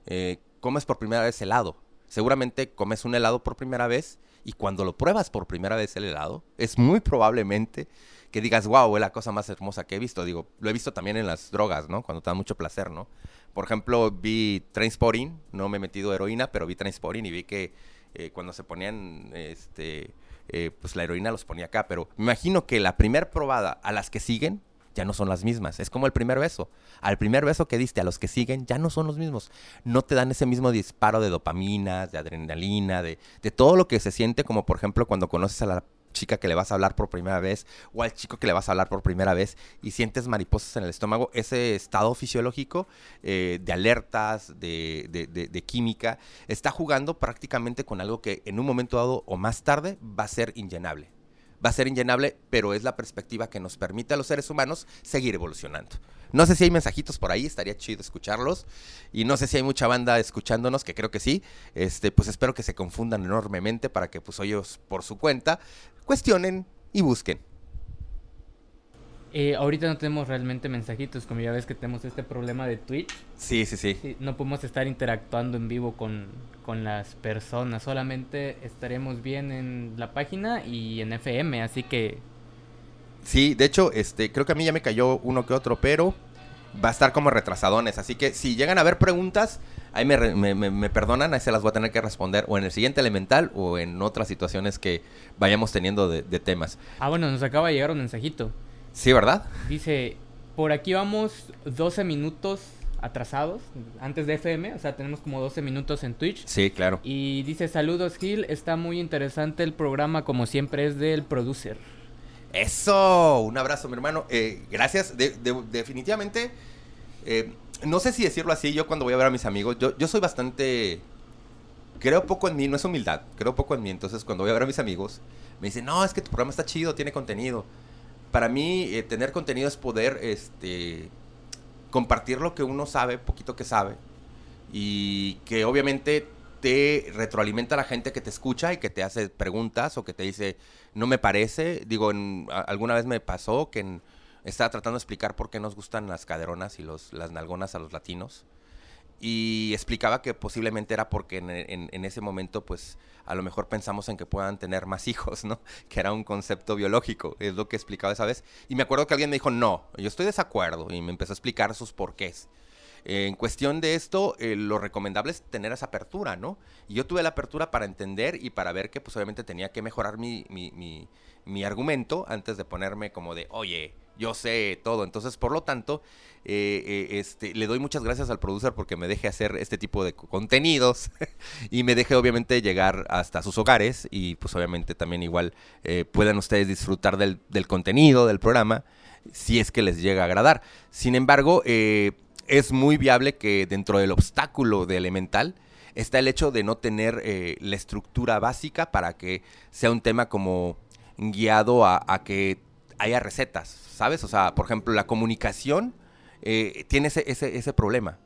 eh, comes por primera vez helado seguramente comes un helado por primera vez y cuando lo pruebas por primera vez el helado, es muy probablemente que digas, wow, es la cosa más hermosa que he visto. Digo, lo he visto también en las drogas, ¿no? Cuando te da mucho placer, ¿no? Por ejemplo, vi Trainspotting, no me he metido heroína, pero vi Trainspotting y vi que eh, cuando se ponían, este, eh, pues la heroína los ponía acá. Pero me imagino que la primer probada a las que siguen ya no son las mismas. Es como el primer beso. Al primer beso que diste, a los que siguen, ya no son los mismos. No te dan ese mismo disparo de dopamina, de adrenalina, de, de todo lo que se siente, como por ejemplo cuando conoces a la chica que le vas a hablar por primera vez o al chico que le vas a hablar por primera vez y sientes mariposas en el estómago, ese estado fisiológico eh, de alertas, de, de, de, química, está jugando prácticamente con algo que en un momento dado o más tarde va a ser inllenable va a ser inllenable, pero es la perspectiva que nos permite a los seres humanos seguir evolucionando. No sé si hay mensajitos por ahí, estaría chido escucharlos. Y no sé si hay mucha banda escuchándonos, que creo que sí. Este, pues espero que se confundan enormemente para que pues ellos por su cuenta cuestionen y busquen. Eh, ahorita no tenemos realmente mensajitos, como ya ves que tenemos este problema de Twitch. Sí, sí, sí. no podemos estar interactuando en vivo con, las personas, solamente estaremos bien en la página y en FM, así que... Sí, de hecho, este, creo que a mí ya me cayó uno que otro, pero va a estar como retrasadones, así que si llegan a haber preguntas, ahí me, perdonan, ahí se las voy a tener que responder o en el siguiente elemental o en otras situaciones que vayamos teniendo de, de temas. Ah, bueno, nos acaba de llegar un mensajito. Sí, ¿verdad? Dice, por aquí vamos 12 minutos atrasados antes de FM, o sea, tenemos como 12 minutos en Twitch. Sí, claro. Y dice, saludos Gil, está muy interesante el programa, como siempre es del producer. Eso, un abrazo mi hermano. Eh, gracias, definitivamente, eh, no sé si decirlo así, yo cuando voy a ver a mis amigos, yo, yo soy bastante... Creo poco en mí, no es humildad, creo poco en mí, entonces cuando voy a ver a mis amigos, me dicen, no, es que tu programa está chido, tiene contenido para mí eh, tener contenido es poder este, compartir lo que uno sabe, poquito que sabe, y que obviamente te retroalimenta a la gente que te escucha y que te hace preguntas o que te dice, no me parece, digo, alguna vez me pasó que estaba tratando de explicar por qué nos gustan las caderonas y los, las nalgonas a los latinos y explicaba que posiblemente era porque en, ese momento pues a lo mejor pensamos en que puedan tener más <laughs> hijos, ¿no? Que era un concepto biológico, es lo que explicaba esa vez. Y me acuerdo que alguien me dijo, no, yo estoy de desacuerdo y me empezó a explicar sus porqués. en cuestión de esto, eh, lo recomendable es tener esa apertura, ¿no? Y yo tuve la apertura para entender y para ver que pues obviamente tenía que mejorar mi, mi, mi argumento antes de ponerme como de, oye, yo sé todo. Entonces, por lo tanto, eh, eh, este, le doy muchas gracias al producer porque me deje hacer este tipo de contenidos <laughs> y me deje obviamente llegar hasta sus hogares y pues obviamente también igual eh, puedan ustedes disfrutar del, contenido del programa si es que les llega a agradar. Sin embargo, es muy viable que dentro del obstáculo de Elemental está el hecho de no tener la estructura básica para que sea un tema como guiado a que haya recetas, ¿sabes? O sea, por ejemplo, la comunicación eh, tiene ese, ese, problema.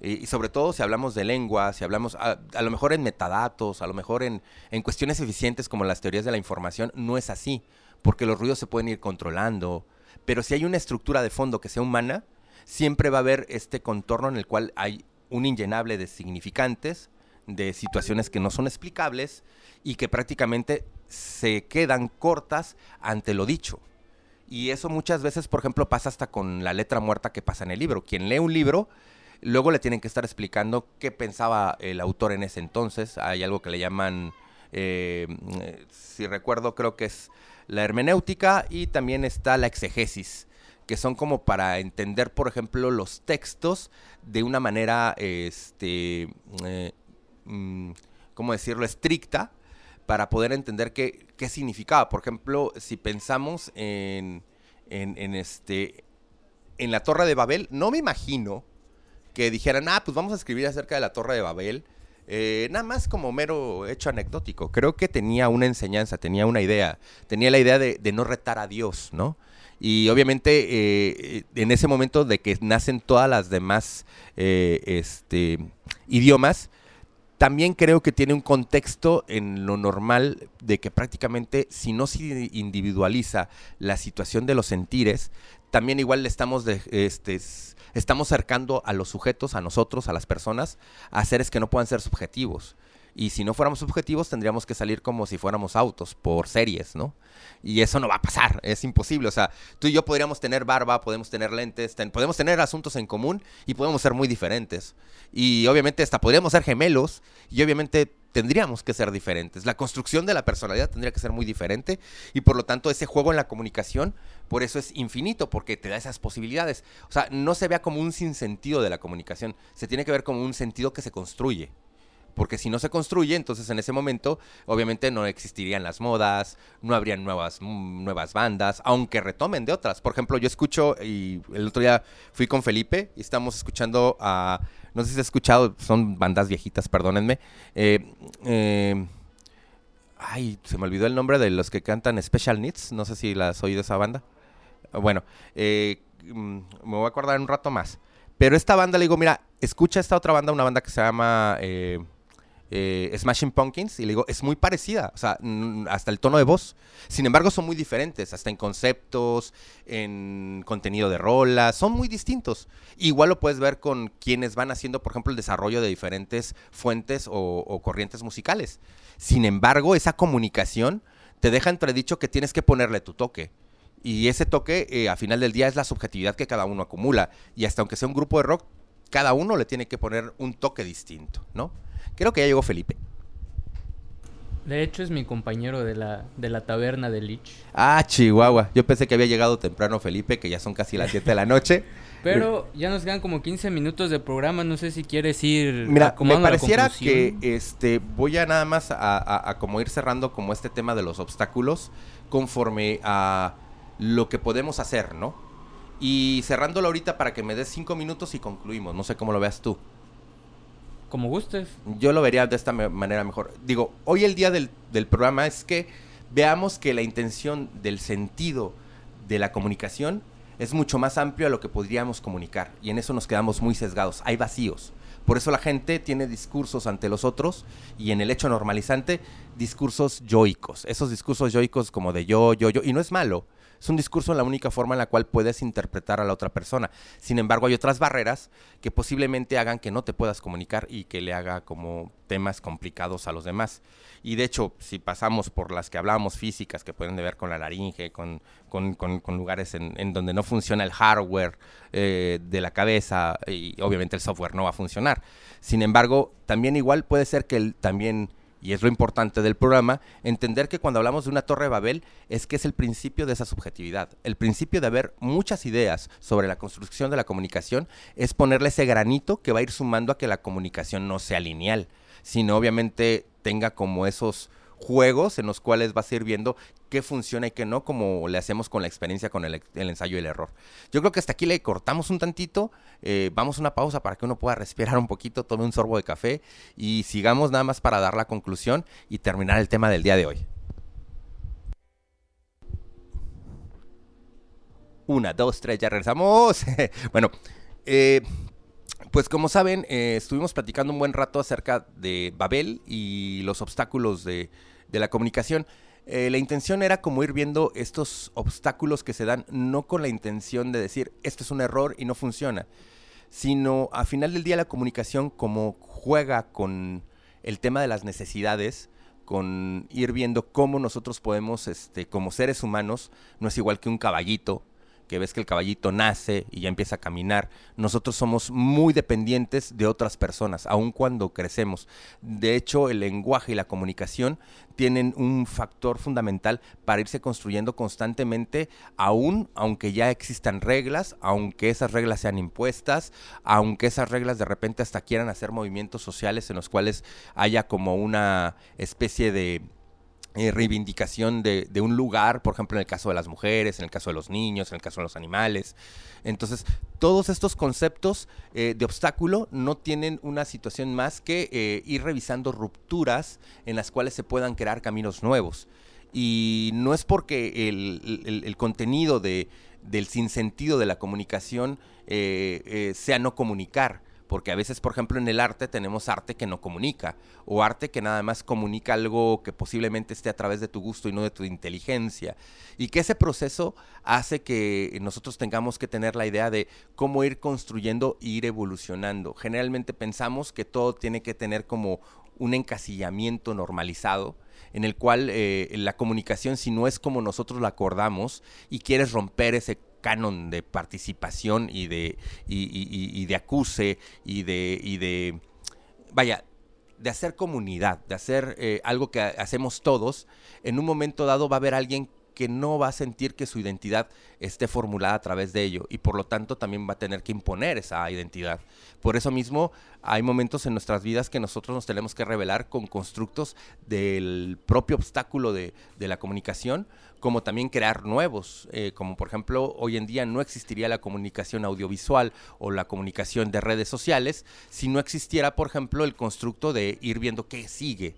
Y, sobre todo si hablamos de lengua, si hablamos a, lo mejor en metadatos, a lo mejor en, en, cuestiones eficientes como las teorías de la información, no es así, porque los ruidos se pueden ir controlando. Pero si hay una estructura de fondo que sea humana, siempre va a haber este contorno en el cual hay un inllenable de significantes, de situaciones que no son explicables y que prácticamente se quedan cortas ante lo dicho. Y eso muchas veces, por ejemplo, pasa hasta con la letra muerta que pasa en el libro. Quien lee un libro, luego le tienen que estar explicando qué pensaba el autor en ese entonces. Hay algo que le llaman, eh, si recuerdo, creo que es la hermenéutica y también está la exegesis que son como para entender, por ejemplo, los textos de una manera, este, eh, mm, ¿cómo decirlo?, estricta, para poder entender qué, qué significaba. Por ejemplo, si pensamos en, en, este, en la Torre de Babel, no me imagino que dijeran, ah, pues vamos a escribir acerca de la Torre de Babel. Eh, nada más como mero hecho anecdótico. Creo que tenía una enseñanza, tenía una idea, tenía la idea de, no retar a Dios, ¿no? Y obviamente eh, en ese momento de que nacen todas las demás eh, este, idiomas, también creo que tiene un contexto en lo normal de que prácticamente si no se individualiza la situación de los sentires, también igual le estamos, este, estamos cercando a los sujetos, a nosotros, a las personas, a seres que no puedan ser subjetivos. Y si no fuéramos subjetivos, tendríamos que salir como si fuéramos autos, por series, ¿no? Y eso no va a pasar, es imposible. O sea, tú y yo podríamos tener barba, podemos tener lentes, podemos tener asuntos en común y podemos ser muy diferentes. Y obviamente hasta podríamos ser gemelos y obviamente tendríamos que ser diferentes. La construcción de la personalidad tendría que ser muy diferente y por lo tanto ese juego en la comunicación, por eso es infinito, porque te da esas posibilidades. O sea, no se vea como un sinsentido de la comunicación, se tiene que ver como un sentido que se construye porque si no se construye, entonces en ese momento obviamente no existirían las modas, no habrían nuevas, mm, nuevas bandas, aunque retomen de otras. Por ejemplo, yo escucho, y el otro día fui con Felipe y estamos escuchando a, no sé si se ha escuchado, son bandas viejitas, perdónenme. Eh, eh, ay, se me olvidó el nombre de los que cantan Special Needs, no sé si las oí de esa banda. Bueno, eh, mm, me voy a acordar un rato más. Pero esta banda le digo, mira, escucha esta otra banda, una banda que se llama Smashing Pumpkins y le digo, es muy parecida, o sea, hasta el tono de voz. Sin embargo, son muy diferentes, hasta en conceptos, en contenido de rolas, son muy distintos. Igual lo puedes ver con quienes van haciendo, por ejemplo, el desarrollo de diferentes fuentes o, corrientes musicales. Sin embargo, esa comunicación te deja entredicho que tienes que ponerle tu toque. Y ese toque, eh, a final del día, es la subjetividad que cada uno acumula. Y hasta aunque sea un grupo de rock, cada uno le tiene que poner un toque distinto, ¿no? Creo que ya llegó Felipe. De hecho, es mi compañero de la, de la taberna de Lich. Ah, Chihuahua. Yo pensé que había llegado temprano Felipe, que ya son casi las 7 de la noche. <laughs> Pero ya nos quedan como 15 minutos de programa. No sé si quieres ir. Mira, me pareciera que este voy a nada más a, a, como ir cerrando como este tema de los obstáculos conforme a lo que podemos hacer, ¿no? Y cerrándolo ahorita para que me des 5 minutos y concluimos. No sé cómo lo veas tú. Como. Yo lo vería de esta manera mejor. Digo, hoy el día del, programa es que veamos que la intención del sentido de la comunicación es mucho más amplio a lo que podríamos comunicar. Y en eso nos quedamos muy sesgados. Hay vacíos. Por eso la gente tiene discursos ante los otros y en el hecho normalizante discursos yoicos. Esos discursos yoicos como de yo, yo, yo. Y no es malo. Es un discurso la única forma en la cual puedes interpretar a la otra persona. Sin embargo, hay otras barreras que posiblemente hagan que no te puedas comunicar y que le haga como temas complicados a los demás. Y de hecho, si pasamos por las que hablábamos físicas, que pueden ver con la laringe, con, lugares en, donde no funciona el hardware eh, de la cabeza y obviamente el software no va a funcionar. Sin embargo, también igual puede ser que el, también y es lo importante del programa, entender que cuando hablamos de una torre de Babel es que es el principio de esa subjetividad. El principio de haber muchas ideas sobre la construcción de la comunicación es ponerle ese granito que va a ir sumando a que la comunicación no sea lineal, sino obviamente tenga como esos juegos en los cuales vas a ir viendo qué funciona y qué no, como le hacemos con la experiencia, con el, ensayo y el error. Yo creo que hasta aquí le cortamos un tantito, eh, vamos a una pausa para que uno pueda respirar un poquito, tome un sorbo de café y sigamos nada más para dar la conclusión y terminar el tema del día de hoy. Una, dos, tres, ya regresamos. <laughs> bueno, eh, pues como saben, eh, estuvimos platicando un buen rato acerca de Babel y los obstáculos de, la comunicación. Eh, la intención era como ir viendo estos obstáculos que se dan, no con la intención de decir, esto es un error y no funciona, sino a final del día la comunicación como juega con el tema de las necesidades, con ir viendo cómo nosotros podemos, este, como seres humanos, no es igual que un caballito, que ves que el caballito nace y ya empieza a caminar. Nosotros somos muy dependientes de otras personas, aun cuando crecemos. De hecho, el lenguaje y la comunicación tienen un factor fundamental para irse construyendo constantemente, aún aunque ya existan reglas, aunque esas reglas sean impuestas, aunque esas reglas de repente hasta quieran hacer movimientos sociales en los cuales haya como una especie de eh, reivindicación de, un lugar, por ejemplo, en el caso de las mujeres, en el caso de los niños, en el caso de los animales. Entonces, todos estos conceptos eh, de obstáculo no tienen una situación más que eh, ir revisando rupturas en las cuales se puedan crear caminos nuevos. Y no es porque el, contenido de, del sinsentido de la comunicación sea no comunicar, porque a veces, por ejemplo, en el arte tenemos arte que no comunica, o arte que nada más comunica algo que posiblemente esté a través de tu gusto y no de tu inteligencia, y que ese proceso hace que nosotros tengamos que tener la idea de cómo ir construyendo e ir evolucionando. Generalmente pensamos que todo tiene que tener como un encasillamiento normalizado, en el cual eh, la comunicación, si no es como nosotros la acordamos y quieres romper ese canon de participación y de, y, de acuse y de, y de, vaya, de hacer comunidad, de hacer eh, algo que hacemos todos, en un momento dado va a haber alguien que no va a sentir que su identidad esté formulada a través de ello y por lo tanto también va a tener que imponer esa identidad. Por eso mismo hay momentos en nuestras vidas que nosotros nos tenemos que revelar con constructos del propio obstáculo de, la comunicación, como también crear nuevos, eh, como por ejemplo hoy en día no existiría la comunicación audiovisual o la comunicación de redes sociales si no existiera por ejemplo el constructo de ir viendo qué sigue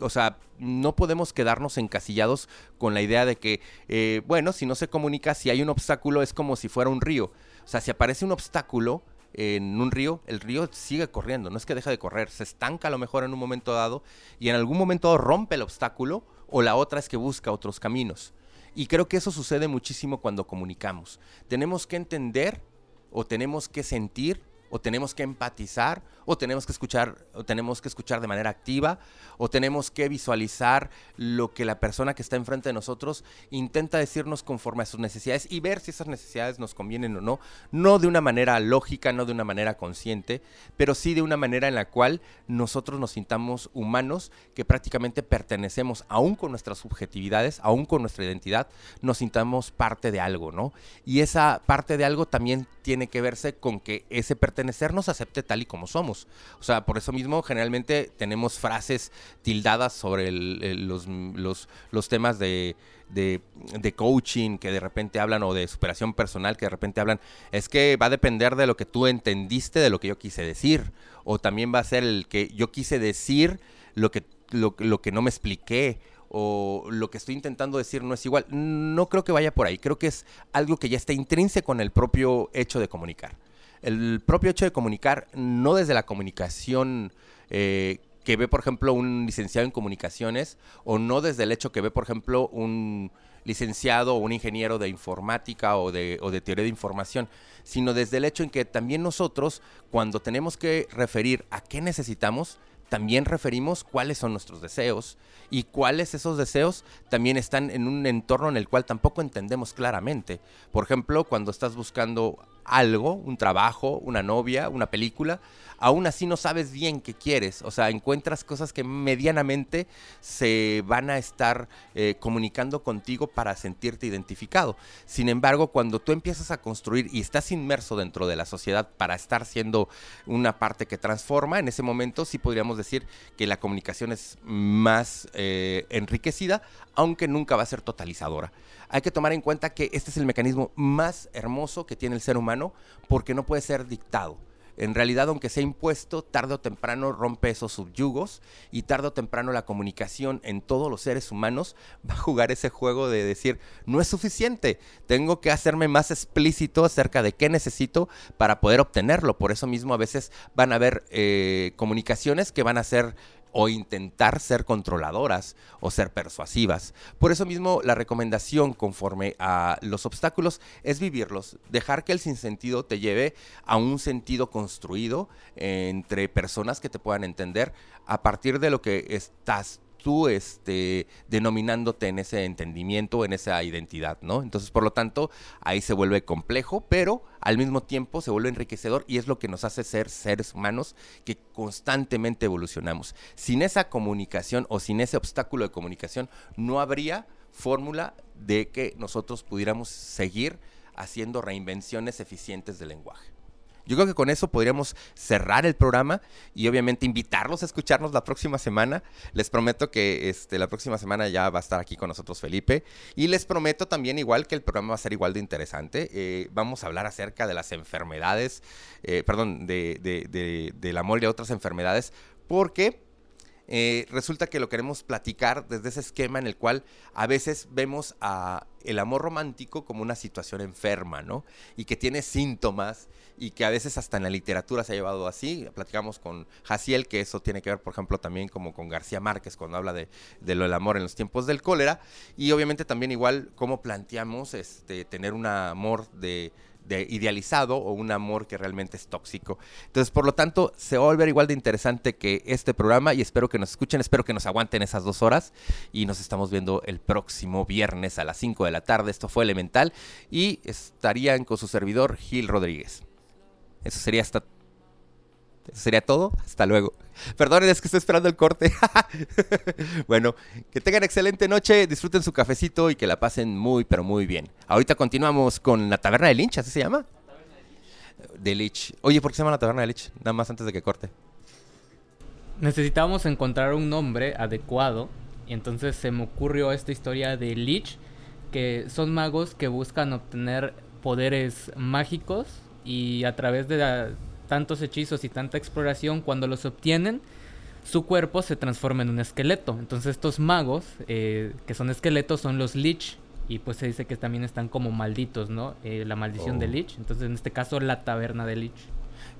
o sea, no podemos quedarnos encasillados con la idea de que, eh, bueno, si no se comunica, si hay un obstáculo es como si fuera un río. O sea, si aparece un obstáculo en un río, el río sigue corriendo, no es que deja de correr, se estanca a lo mejor en un momento dado y en algún momento rompe el obstáculo o la otra es que busca otros caminos. Y creo que eso sucede muchísimo cuando comunicamos. Tenemos que entender o tenemos que sentir o tenemos que empatizar, o tenemos que escuchar, o tenemos que escuchar de manera activa, o tenemos que visualizar lo que la persona que está enfrente de nosotros intenta decirnos conforme a sus necesidades y ver si esas necesidades nos convienen o no, no de una manera lógica, no de una manera consciente, pero sí de una manera en la cual nosotros nos sintamos humanos, que prácticamente pertenecemos, aún con nuestras subjetividades, aún con nuestra identidad, nos sintamos parte de algo, ¿no? Y esa parte de algo también tiene que verse con que ese pertenecer pertenecer nos acepte tal y como somos. O sea, por eso mismo generalmente tenemos frases tildadas sobre los, los, temas de, de, coaching que de repente hablan o de superación personal que de repente hablan, es que va a depender de lo que tú entendiste de lo que yo quise decir. O también va a ser el que yo quise decir lo que, lo, lo que no me expliqué o lo que estoy intentando decir no es igual. No creo que vaya por ahí. Creo que es algo que ya está intrínseco en el propio hecho de comunicar el propio hecho de comunicar, no desde la comunicación eh, que ve, por ejemplo, un licenciado en comunicaciones, o no desde el hecho que ve, por ejemplo, un licenciado o un ingeniero de informática o de, o de teoría de información, sino desde el hecho en que también nosotros, cuando tenemos que referir a qué necesitamos, también referimos cuáles son nuestros deseos y cuáles esos deseos también están en un entorno en el cual tampoco entendemos claramente. Por ejemplo, cuando estás buscando algo, un trabajo, una novia, una película, aún así no sabes bien qué quieres. O sea, encuentras cosas que medianamente se van a estar eh, comunicando contigo para sentirte identificado. Sin embargo, cuando tú empiezas a construir y estás inmerso dentro de la sociedad para estar siendo una parte que transforma, en ese momento sí podríamos decir que la comunicación es más eh, enriquecida, aunque nunca va a ser totalizadora hay que tomar en cuenta que este es el mecanismo más hermoso que tiene el ser humano porque no puede ser dictado. En realidad, aunque sea impuesto, tarde o temprano rompe esos subyugos y tarde o temprano la comunicación en todos los seres humanos <laughs> va a jugar ese juego de decir, no es suficiente, tengo que hacerme más explícito acerca de qué necesito para poder obtenerlo. Por eso mismo a veces van a haber eh, comunicaciones que van a ser o intentar ser controladoras o ser persuasivas. Por eso mismo la recomendación conforme a los obstáculos es vivirlos, dejar que el sinsentido te lleve a un sentido construido entre personas que te puedan entender a partir de lo que estás tú este, denominándote en ese entendimiento, en esa identidad, ¿no? Entonces, por lo tanto, ahí se vuelve complejo, pero al mismo tiempo se vuelve enriquecedor y es lo que nos hace ser seres humanos que constantemente evolucionamos. Sin esa comunicación o sin ese obstáculo de comunicación, no habría fórmula de que nosotros pudiéramos seguir haciendo reinvenciones eficientes del lenguaje. Yo creo que con eso podríamos cerrar el programa y obviamente invitarlos a escucharnos la próxima semana. Les prometo que este, la próxima semana ya va a estar aquí con nosotros Felipe. Y les prometo también igual que el programa va a ser igual de interesante. Eh, vamos a hablar acerca de las enfermedades, eh, perdón, de, de, del amor y de otras enfermedades, porque eh, resulta que lo queremos platicar desde ese esquema en el cual a veces vemos a el amor romántico como una situación enferma, ¿no? Y que tiene síntomas y que a veces hasta en la literatura se ha llevado así. Platicamos con Jaciel, que eso tiene que ver, por ejemplo, también como con García Márquez cuando habla de, lo del amor en los tiempos del cólera. Y obviamente también igual cómo planteamos este, tener un amor de de idealizado o un amor que realmente es tóxico. Entonces, por lo tanto, se va a volver igual de interesante que este programa y espero que nos escuchen, espero que nos aguanten esas dos horas y nos estamos viendo el próximo viernes a las 5 de la tarde. Esto fue Elemental y estarían con su servidor Gil Rodríguez. Eso sería hasta eso sería todo. Hasta luego. Perdonen, es que estoy esperando el corte. <laughs> bueno, que tengan excelente noche, disfruten su cafecito y que la pasen muy, pero muy bien. Ahorita continuamos con la taberna de Lynch, ¿así se llama? De Lich. Oye, ¿por qué se llama la taberna de Lich? Nada más antes de que corte. Necesitábamos encontrar un nombre adecuado. Y entonces se me ocurrió esta historia de Lich, que son magos que buscan obtener poderes mágicos y a través de la, tantos hechizos y tanta exploración, cuando los obtienen, su cuerpo se transforma en un esqueleto. Entonces estos magos, eh, que son esqueletos, son los Lich. Y pues se dice que también están como malditos, ¿no? Eh, la maldición de oh. Lich. Entonces en este caso la taberna de Lich.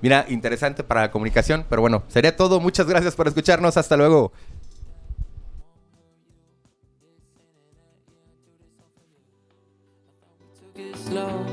Mira, interesante para la comunicación. Pero bueno, sería todo. Muchas gracias por escucharnos. Hasta luego. stop